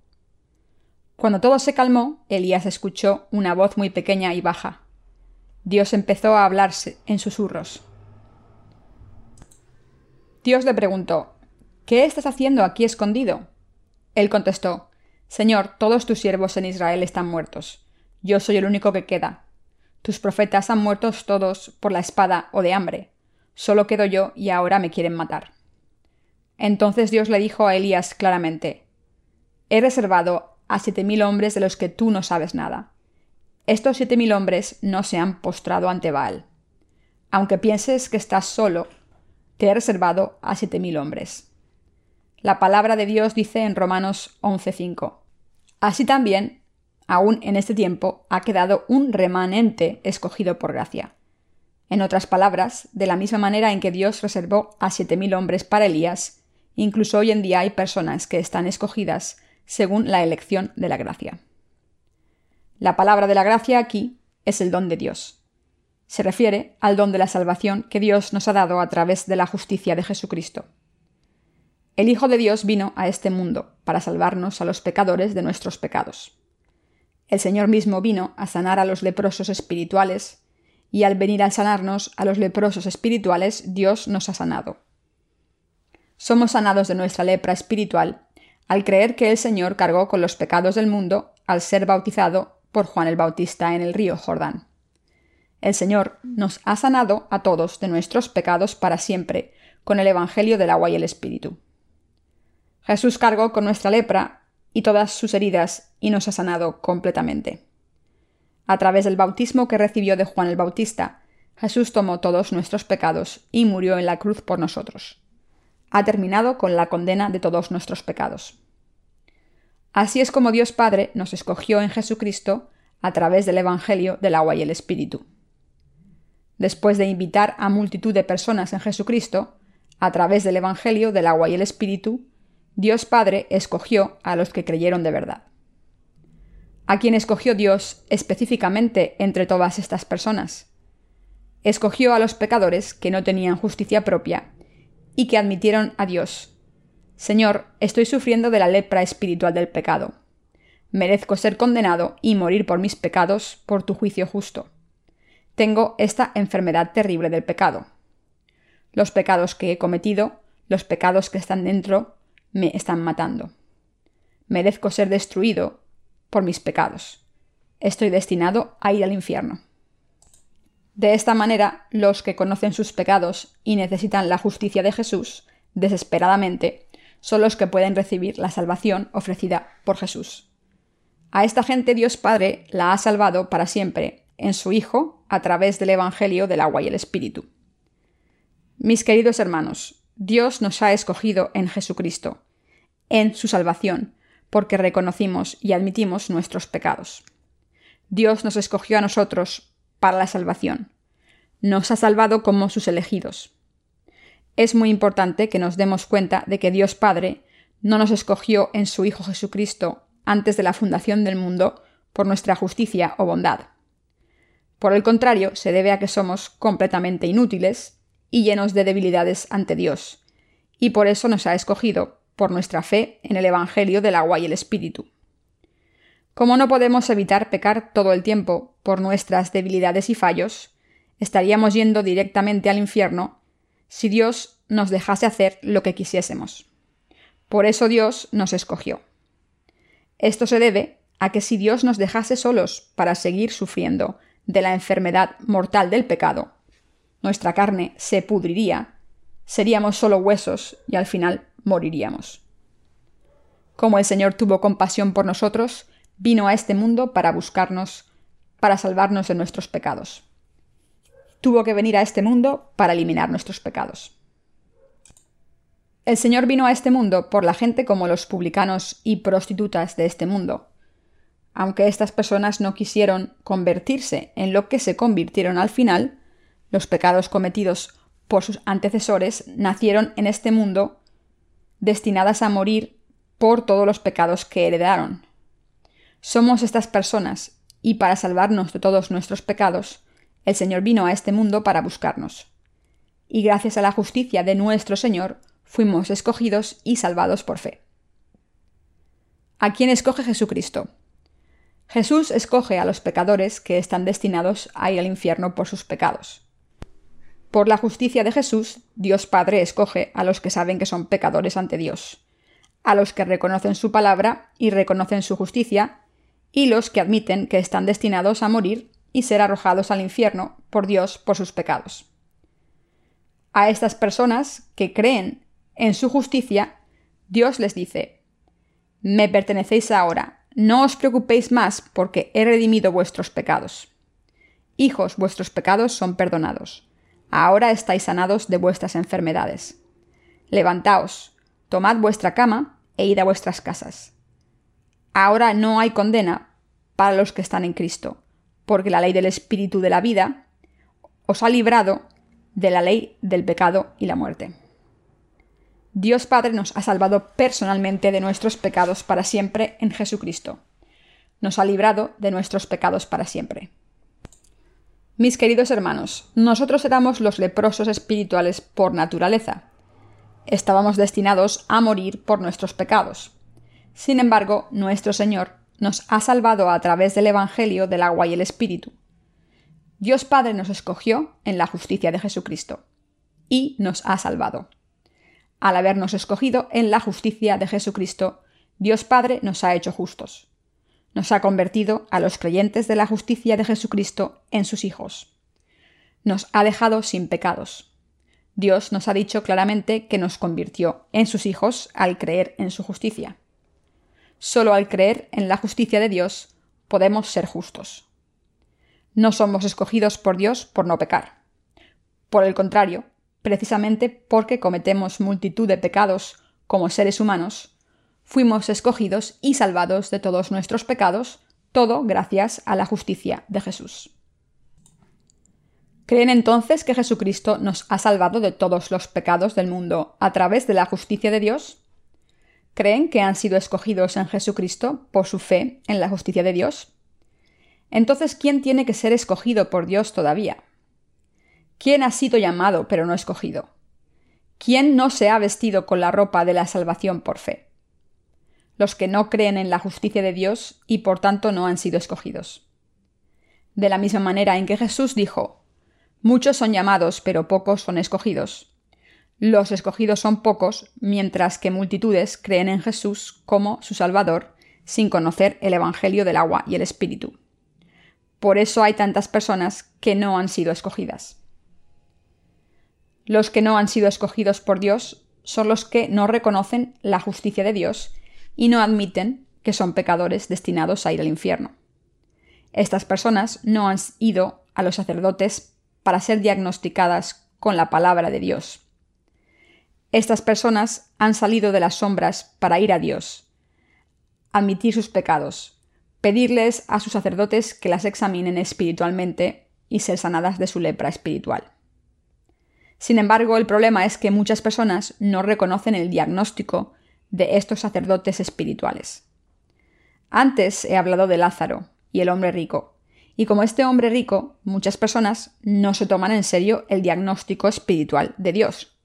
Cuando todo se calmó, Elías escuchó una voz muy pequeña y baja. Dios empezó a hablarse en susurros. Dios le preguntó ¿Qué estás haciendo aquí escondido? Él contestó Señor, todos tus siervos en Israel están muertos. Yo soy el único que queda. Tus profetas han muerto todos por la espada o de hambre. Solo quedo yo y ahora me quieren matar. Entonces Dios le dijo a Elías claramente He reservado a siete mil hombres de los que tú no sabes nada. Estos siete mil hombres no se han postrado ante Baal. Aunque pienses que estás solo, te he reservado a siete mil hombres. La palabra de Dios dice en Romanos 11:5. Así también, aún en este tiempo, ha quedado un remanente escogido por gracia. En otras palabras, de la misma manera en que Dios reservó a siete mil hombres para Elías, incluso hoy en día hay personas que están escogidas según la elección de la gracia. La palabra de la gracia aquí es el don de Dios. Se refiere al don de la salvación que Dios nos ha dado a través de la justicia de Jesucristo. El Hijo de Dios vino a este mundo para salvarnos a los pecadores de nuestros pecados. El Señor mismo vino a sanar a los leprosos espirituales, y al venir a sanarnos a los leprosos espirituales, Dios nos ha sanado. Somos sanados de nuestra lepra espiritual al creer que el Señor cargó con los pecados del mundo al ser bautizado por Juan el Bautista en el río Jordán. El Señor nos ha sanado a todos de nuestros pecados para siempre con el Evangelio del agua y el Espíritu. Jesús cargó con nuestra lepra y todas sus heridas y nos ha sanado completamente. A través del bautismo que recibió de Juan el Bautista, Jesús tomó todos nuestros pecados y murió en la cruz por nosotros ha terminado con la condena de todos nuestros pecados. Así es como Dios Padre nos escogió en Jesucristo a través del Evangelio del agua y el Espíritu. Después de invitar a multitud de personas en Jesucristo, a través del Evangelio del agua y el Espíritu, Dios Padre escogió a los que creyeron de verdad. ¿A quién escogió Dios específicamente entre todas estas personas? Escogió a los pecadores que no tenían justicia propia y que admitieron a Dios. Señor, estoy sufriendo de la lepra espiritual del pecado. Merezco ser condenado y morir por mis pecados por tu juicio justo. Tengo esta enfermedad terrible del pecado. Los pecados que he cometido, los pecados que están dentro, me están matando. Merezco ser destruido por mis pecados. Estoy destinado a ir al infierno. De esta manera, los que conocen sus pecados y necesitan la justicia de Jesús, desesperadamente, son los que pueden recibir la salvación ofrecida por Jesús. A esta gente Dios Padre la ha salvado para siempre en su Hijo a través del Evangelio del agua y el Espíritu. Mis queridos hermanos, Dios nos ha escogido en Jesucristo, en su salvación, porque reconocimos y admitimos nuestros pecados. Dios nos escogió a nosotros para la salvación. Nos ha salvado como sus elegidos. Es muy importante que nos demos cuenta de que Dios Padre no nos escogió en su Hijo Jesucristo antes de la fundación del mundo por nuestra justicia o bondad. Por el contrario, se debe a que somos completamente inútiles y llenos de debilidades ante Dios, y por eso nos ha escogido por nuestra fe en el Evangelio del agua y el Espíritu. Como no podemos evitar pecar todo el tiempo por nuestras debilidades y fallos, estaríamos yendo directamente al infierno si Dios nos dejase hacer lo que quisiésemos. Por eso Dios nos escogió. Esto se debe a que si Dios nos dejase solos para seguir sufriendo de la enfermedad mortal del pecado, nuestra carne se pudriría, seríamos solo huesos y al final moriríamos. Como el Señor tuvo compasión por nosotros, vino a este mundo para buscarnos, para salvarnos de nuestros pecados. Tuvo que venir a este mundo para eliminar nuestros pecados. El Señor vino a este mundo por la gente como los publicanos y prostitutas de este mundo. Aunque estas personas no quisieron convertirse en lo que se convirtieron al final, los pecados cometidos por sus antecesores nacieron en este mundo destinadas a morir por todos los pecados que heredaron. Somos estas personas, y para salvarnos de todos nuestros pecados, el Señor vino a este mundo para buscarnos. Y gracias a la justicia de nuestro Señor, fuimos escogidos y salvados por fe. ¿A quién escoge Jesucristo? Jesús escoge a los pecadores que están destinados a ir al infierno por sus pecados. Por la justicia de Jesús, Dios Padre escoge a los que saben que son pecadores ante Dios, a los que reconocen su palabra y reconocen su justicia, y los que admiten que están destinados a morir y ser arrojados al infierno por Dios por sus pecados. A estas personas que creen en su justicia, Dios les dice, Me pertenecéis ahora, no os preocupéis más porque he redimido vuestros pecados. Hijos, vuestros pecados son perdonados. Ahora estáis sanados de vuestras enfermedades. Levantaos, tomad vuestra cama e id a vuestras casas. Ahora no hay condena para los que están en Cristo, porque la ley del Espíritu de la vida os ha librado de la ley del pecado y la muerte. Dios Padre nos ha salvado personalmente de nuestros pecados para siempre en Jesucristo. Nos ha librado de nuestros pecados para siempre. Mis queridos hermanos, nosotros éramos los leprosos espirituales por naturaleza. Estábamos destinados a morir por nuestros pecados. Sin embargo, nuestro Señor nos ha salvado a través del Evangelio del agua y el Espíritu. Dios Padre nos escogió en la justicia de Jesucristo y nos ha salvado. Al habernos escogido en la justicia de Jesucristo, Dios Padre nos ha hecho justos nos ha convertido a los creyentes de la justicia de Jesucristo en sus hijos. Nos ha dejado sin pecados. Dios nos ha dicho claramente que nos convirtió en sus hijos al creer en su justicia. Solo al creer en la justicia de Dios podemos ser justos. No somos escogidos por Dios por no pecar. Por el contrario, precisamente porque cometemos multitud de pecados como seres humanos, fuimos escogidos y salvados de todos nuestros pecados, todo gracias a la justicia de Jesús. ¿Creen entonces que Jesucristo nos ha salvado de todos los pecados del mundo a través de la justicia de Dios? ¿Creen que han sido escogidos en Jesucristo por su fe en la justicia de Dios? Entonces, ¿quién tiene que ser escogido por Dios todavía? ¿Quién ha sido llamado pero no escogido? ¿Quién no se ha vestido con la ropa de la salvación por fe? Los que no creen en la justicia de Dios y por tanto no han sido escogidos. De la misma manera en que Jesús dijo, Muchos son llamados, pero pocos son escogidos. Los escogidos son pocos, mientras que multitudes creen en Jesús como su Salvador, sin conocer el Evangelio del agua y el Espíritu. Por eso hay tantas personas que no han sido escogidas. Los que no han sido escogidos por Dios son los que no reconocen la justicia de Dios y no admiten que son pecadores destinados a ir al infierno. Estas personas no han ido a los sacerdotes para ser diagnosticadas con la palabra de Dios. Estas personas han salido de las sombras para ir a Dios, admitir sus pecados, pedirles a sus sacerdotes que las examinen espiritualmente y ser sanadas de su lepra espiritual. Sin embargo, el problema es que muchas personas no reconocen el diagnóstico de estos sacerdotes espirituales. Antes he hablado de Lázaro y el hombre rico, y como este hombre rico, muchas personas no se toman en serio el diagnóstico espiritual de Dios.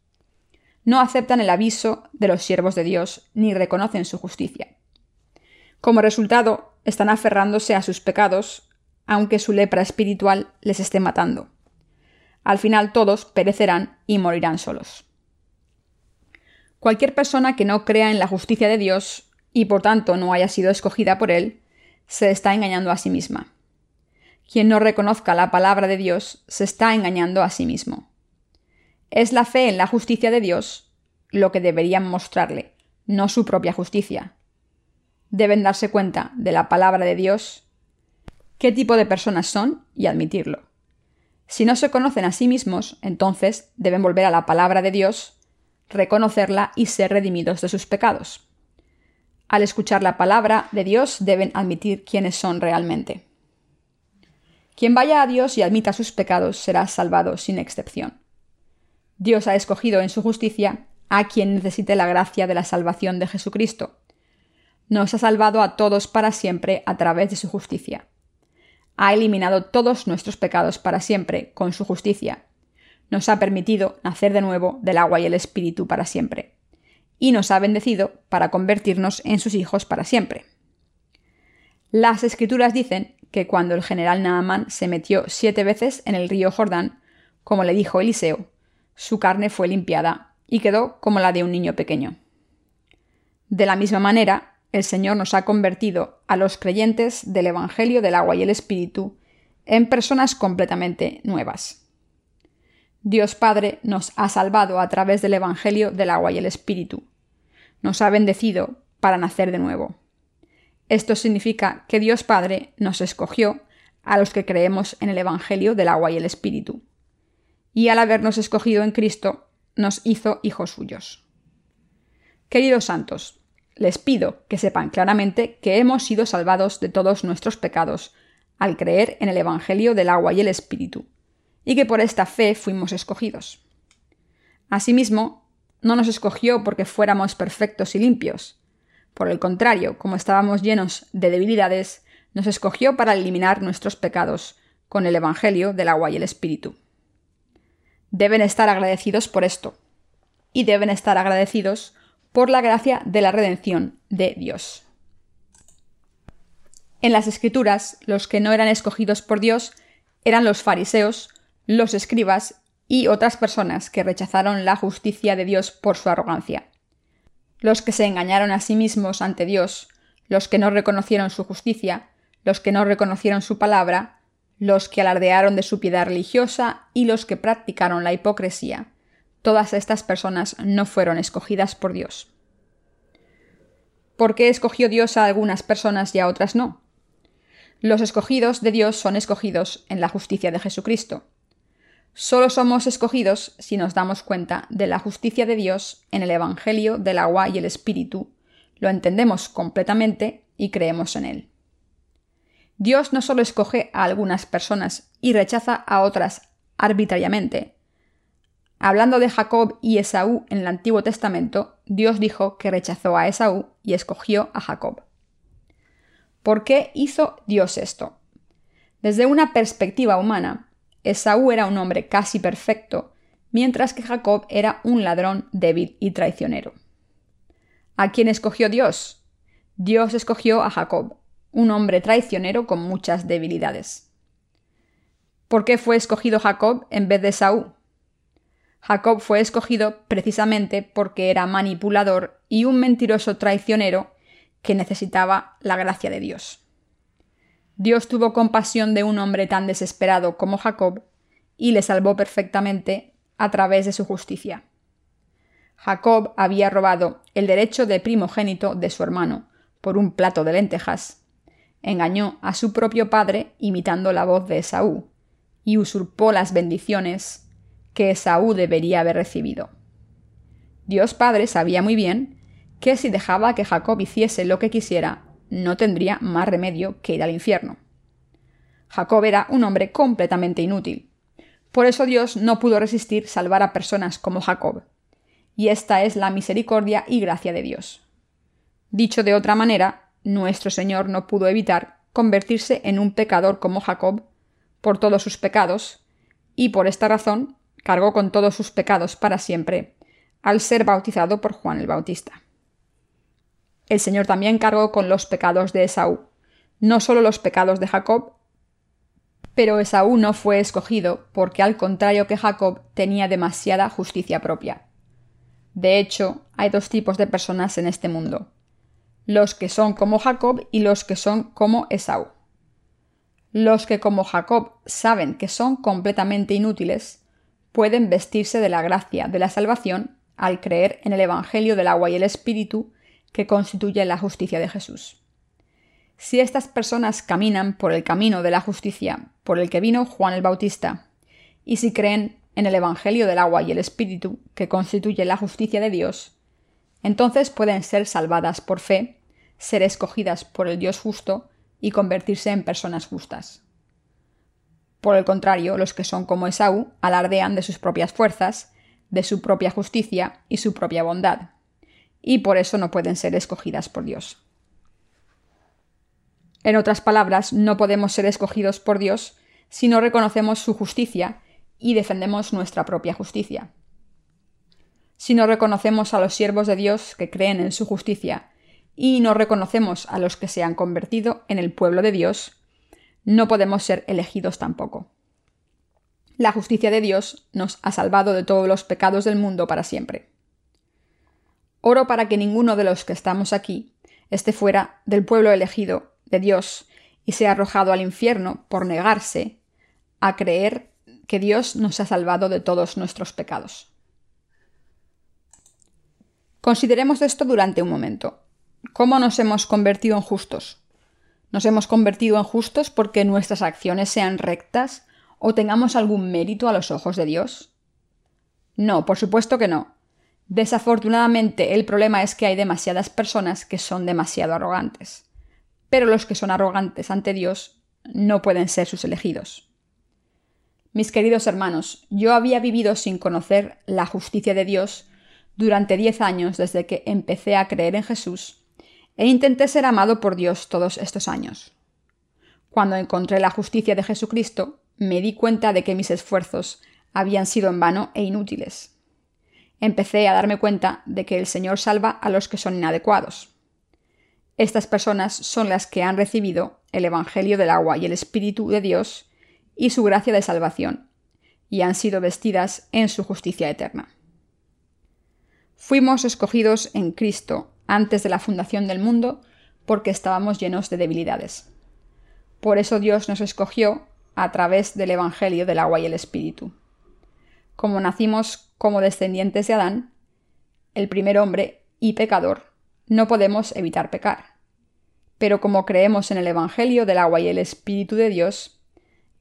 No aceptan el aviso de los siervos de Dios ni reconocen su justicia. Como resultado, están aferrándose a sus pecados, aunque su lepra espiritual les esté matando. Al final todos perecerán y morirán solos. Cualquier persona que no crea en la justicia de Dios y por tanto no haya sido escogida por Él, se está engañando a sí misma. Quien no reconozca la palabra de Dios se está engañando a sí mismo. Es la fe en la justicia de Dios lo que deberían mostrarle, no su propia justicia. Deben darse cuenta de la palabra de Dios, qué tipo de personas son y admitirlo. Si no se conocen a sí mismos, entonces deben volver a la palabra de Dios, reconocerla y ser redimidos de sus pecados. Al escuchar la palabra de Dios deben admitir quiénes son realmente. Quien vaya a Dios y admita sus pecados será salvado sin excepción. Dios ha escogido en su justicia a quien necesite la gracia de la salvación de Jesucristo. Nos ha salvado a todos para siempre a través de su justicia ha eliminado todos nuestros pecados para siempre con su justicia. Nos ha permitido nacer de nuevo del agua y el espíritu para siempre. Y nos ha bendecido para convertirnos en sus hijos para siempre. Las escrituras dicen que cuando el general Naaman se metió siete veces en el río Jordán, como le dijo Eliseo, su carne fue limpiada y quedó como la de un niño pequeño. De la misma manera, el Señor nos ha convertido a los creyentes del Evangelio del agua y el Espíritu en personas completamente nuevas. Dios Padre nos ha salvado a través del Evangelio del agua y el Espíritu. Nos ha bendecido para nacer de nuevo. Esto significa que Dios Padre nos escogió a los que creemos en el Evangelio del agua y el Espíritu. Y al habernos escogido en Cristo, nos hizo hijos suyos. Queridos santos, les pido que sepan claramente que hemos sido salvados de todos nuestros pecados al creer en el Evangelio del agua y el Espíritu, y que por esta fe fuimos escogidos. Asimismo, no nos escogió porque fuéramos perfectos y limpios. Por el contrario, como estábamos llenos de debilidades, nos escogió para eliminar nuestros pecados con el Evangelio del agua y el Espíritu. Deben estar agradecidos por esto, y deben estar agradecidos por la gracia de la redención de Dios. En las Escrituras, los que no eran escogidos por Dios eran los fariseos, los escribas y otras personas que rechazaron la justicia de Dios por su arrogancia. Los que se engañaron a sí mismos ante Dios, los que no reconocieron su justicia, los que no reconocieron su palabra, los que alardearon de su piedad religiosa y los que practicaron la hipocresía, todas estas personas no fueron escogidas por Dios. ¿Por qué escogió Dios a algunas personas y a otras no? Los escogidos de Dios son escogidos en la justicia de Jesucristo. Solo somos escogidos si nos damos cuenta de la justicia de Dios en el Evangelio del agua y el Espíritu, lo entendemos completamente y creemos en él. Dios no solo escoge a algunas personas y rechaza a otras arbitrariamente, Hablando de Jacob y Esaú en el Antiguo Testamento, Dios dijo que rechazó a Esaú y escogió a Jacob. ¿Por qué hizo Dios esto? Desde una perspectiva humana, Esaú era un hombre casi perfecto, mientras que Jacob era un ladrón débil y traicionero. ¿A quién escogió Dios? Dios escogió a Jacob, un hombre traicionero con muchas debilidades. ¿Por qué fue escogido Jacob en vez de Esaú? Jacob fue escogido precisamente porque era manipulador y un mentiroso traicionero que necesitaba la gracia de Dios. Dios tuvo compasión de un hombre tan desesperado como Jacob y le salvó perfectamente a través de su justicia. Jacob había robado el derecho de primogénito de su hermano por un plato de lentejas, engañó a su propio padre imitando la voz de Esaú, y usurpó las bendiciones que Esaú debería haber recibido. Dios Padre sabía muy bien que si dejaba que Jacob hiciese lo que quisiera, no tendría más remedio que ir al infierno. Jacob era un hombre completamente inútil. Por eso Dios no pudo resistir salvar a personas como Jacob. Y esta es la misericordia y gracia de Dios. Dicho de otra manera, nuestro Señor no pudo evitar convertirse en un pecador como Jacob por todos sus pecados, y por esta razón cargó con todos sus pecados para siempre, al ser bautizado por Juan el Bautista. El Señor también cargó con los pecados de Esaú, no solo los pecados de Jacob, pero Esaú no fue escogido porque al contrario que Jacob tenía demasiada justicia propia. De hecho, hay dos tipos de personas en este mundo, los que son como Jacob y los que son como Esaú. Los que como Jacob saben que son completamente inútiles, pueden vestirse de la gracia de la salvación al creer en el Evangelio del agua y el Espíritu que constituye la justicia de Jesús. Si estas personas caminan por el camino de la justicia por el que vino Juan el Bautista, y si creen en el Evangelio del agua y el Espíritu que constituye la justicia de Dios, entonces pueden ser salvadas por fe, ser escogidas por el Dios justo y convertirse en personas justas. Por el contrario, los que son como Esaú alardean de sus propias fuerzas, de su propia justicia y su propia bondad, y por eso no pueden ser escogidas por Dios. En otras palabras, no podemos ser escogidos por Dios si no reconocemos su justicia y defendemos nuestra propia justicia. Si no reconocemos a los siervos de Dios que creen en su justicia y no reconocemos a los que se han convertido en el pueblo de Dios, no podemos ser elegidos tampoco. La justicia de Dios nos ha salvado de todos los pecados del mundo para siempre. Oro para que ninguno de los que estamos aquí esté fuera del pueblo elegido de Dios y sea arrojado al infierno por negarse a creer que Dios nos ha salvado de todos nuestros pecados. Consideremos esto durante un momento. ¿Cómo nos hemos convertido en justos? ¿Nos hemos convertido en justos porque nuestras acciones sean rectas o tengamos algún mérito a los ojos de Dios? No, por supuesto que no. Desafortunadamente, el problema es que hay demasiadas personas que son demasiado arrogantes. Pero los que son arrogantes ante Dios no pueden ser sus elegidos. Mis queridos hermanos, yo había vivido sin conocer la justicia de Dios durante diez años desde que empecé a creer en Jesús e intenté ser amado por Dios todos estos años. Cuando encontré la justicia de Jesucristo, me di cuenta de que mis esfuerzos habían sido en vano e inútiles. Empecé a darme cuenta de que el Señor salva a los que son inadecuados. Estas personas son las que han recibido el Evangelio del agua y el Espíritu de Dios y su gracia de salvación, y han sido vestidas en su justicia eterna. Fuimos escogidos en Cristo antes de la fundación del mundo porque estábamos llenos de debilidades. Por eso Dios nos escogió a través del Evangelio del agua y el Espíritu. Como nacimos como descendientes de Adán, el primer hombre y pecador, no podemos evitar pecar. Pero como creemos en el Evangelio del agua y el Espíritu de Dios,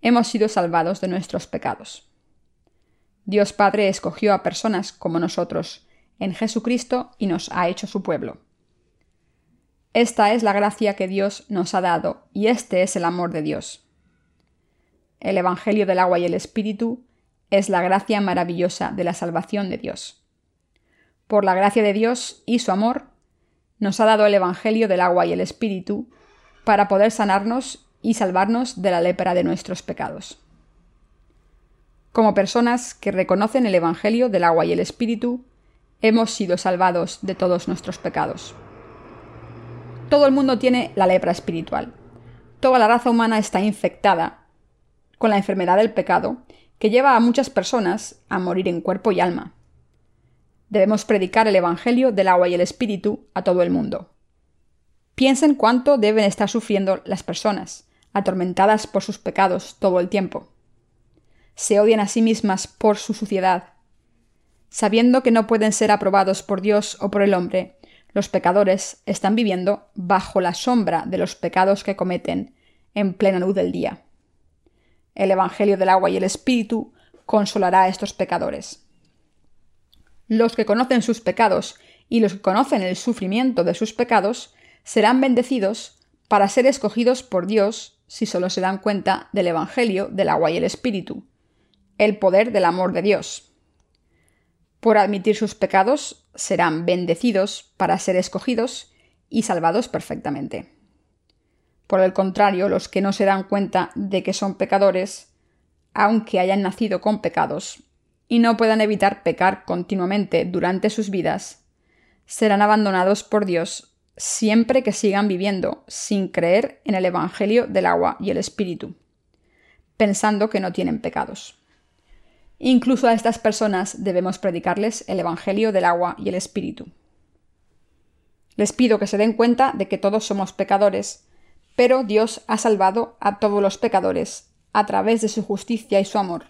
hemos sido salvados de nuestros pecados. Dios Padre escogió a personas como nosotros en Jesucristo y nos ha hecho su pueblo. Esta es la gracia que Dios nos ha dado y este es el amor de Dios. El Evangelio del agua y el Espíritu es la gracia maravillosa de la salvación de Dios. Por la gracia de Dios y su amor, nos ha dado el Evangelio del agua y el Espíritu para poder sanarnos y salvarnos de la lepra de nuestros pecados. Como personas que reconocen el Evangelio del agua y el Espíritu, hemos sido salvados de todos nuestros pecados. Todo el mundo tiene la lepra espiritual. Toda la raza humana está infectada con la enfermedad del pecado que lleva a muchas personas a morir en cuerpo y alma. Debemos predicar el Evangelio del agua y el Espíritu a todo el mundo. Piensen cuánto deben estar sufriendo las personas, atormentadas por sus pecados todo el tiempo. Se odian a sí mismas por su suciedad. Sabiendo que no pueden ser aprobados por Dios o por el hombre, Los pecadores están viviendo bajo la sombra de los pecados que cometen en plena luz del día. El Evangelio del agua y el Espíritu consolará a estos pecadores. Los que conocen sus pecados y los que conocen el sufrimiento de sus pecados serán bendecidos para ser escogidos por Dios si solo se dan cuenta del Evangelio del agua y el Espíritu, el poder del amor de Dios. Por admitir sus pecados serán bendecidos para ser escogidos y salvados perfectamente. Por el contrario, los que no se dan cuenta de que son pecadores, aunque hayan nacido con pecados, y no puedan evitar pecar continuamente durante sus vidas, serán abandonados por Dios siempre que sigan viviendo sin creer en el Evangelio del agua y el Espíritu, pensando que no tienen pecados. Incluso a estas personas debemos predicarles el Evangelio del agua y el Espíritu. Les pido que se den cuenta de que todos somos pecadores pero Dios ha salvado a todos los pecadores a través de su justicia y su amor.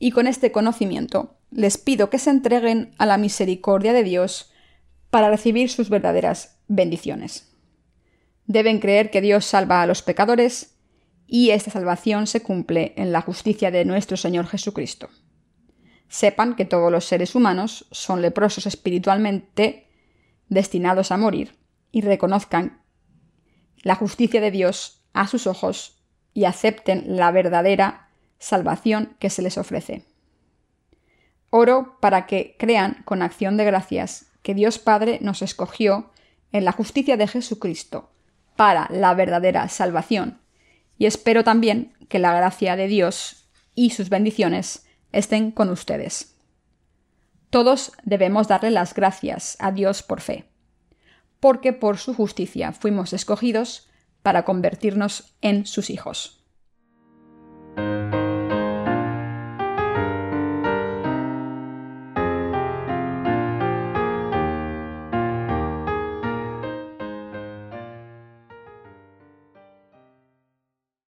Y con este conocimiento les pido que se entreguen a la misericordia de Dios para recibir sus verdaderas bendiciones. Deben creer que Dios salva a los pecadores y esta salvación se cumple en la justicia de nuestro Señor Jesucristo. Sepan que todos los seres humanos son leprosos espiritualmente destinados a morir y reconozcan la justicia de Dios a sus ojos y acepten la verdadera salvación que se les ofrece. Oro para que crean con acción de gracias que Dios Padre nos escogió en la justicia de Jesucristo para la verdadera salvación, y espero también que la gracia de Dios y sus bendiciones estén con ustedes. Todos debemos darle las gracias a Dios por fe porque por su justicia fuimos escogidos para convertirnos en sus hijos.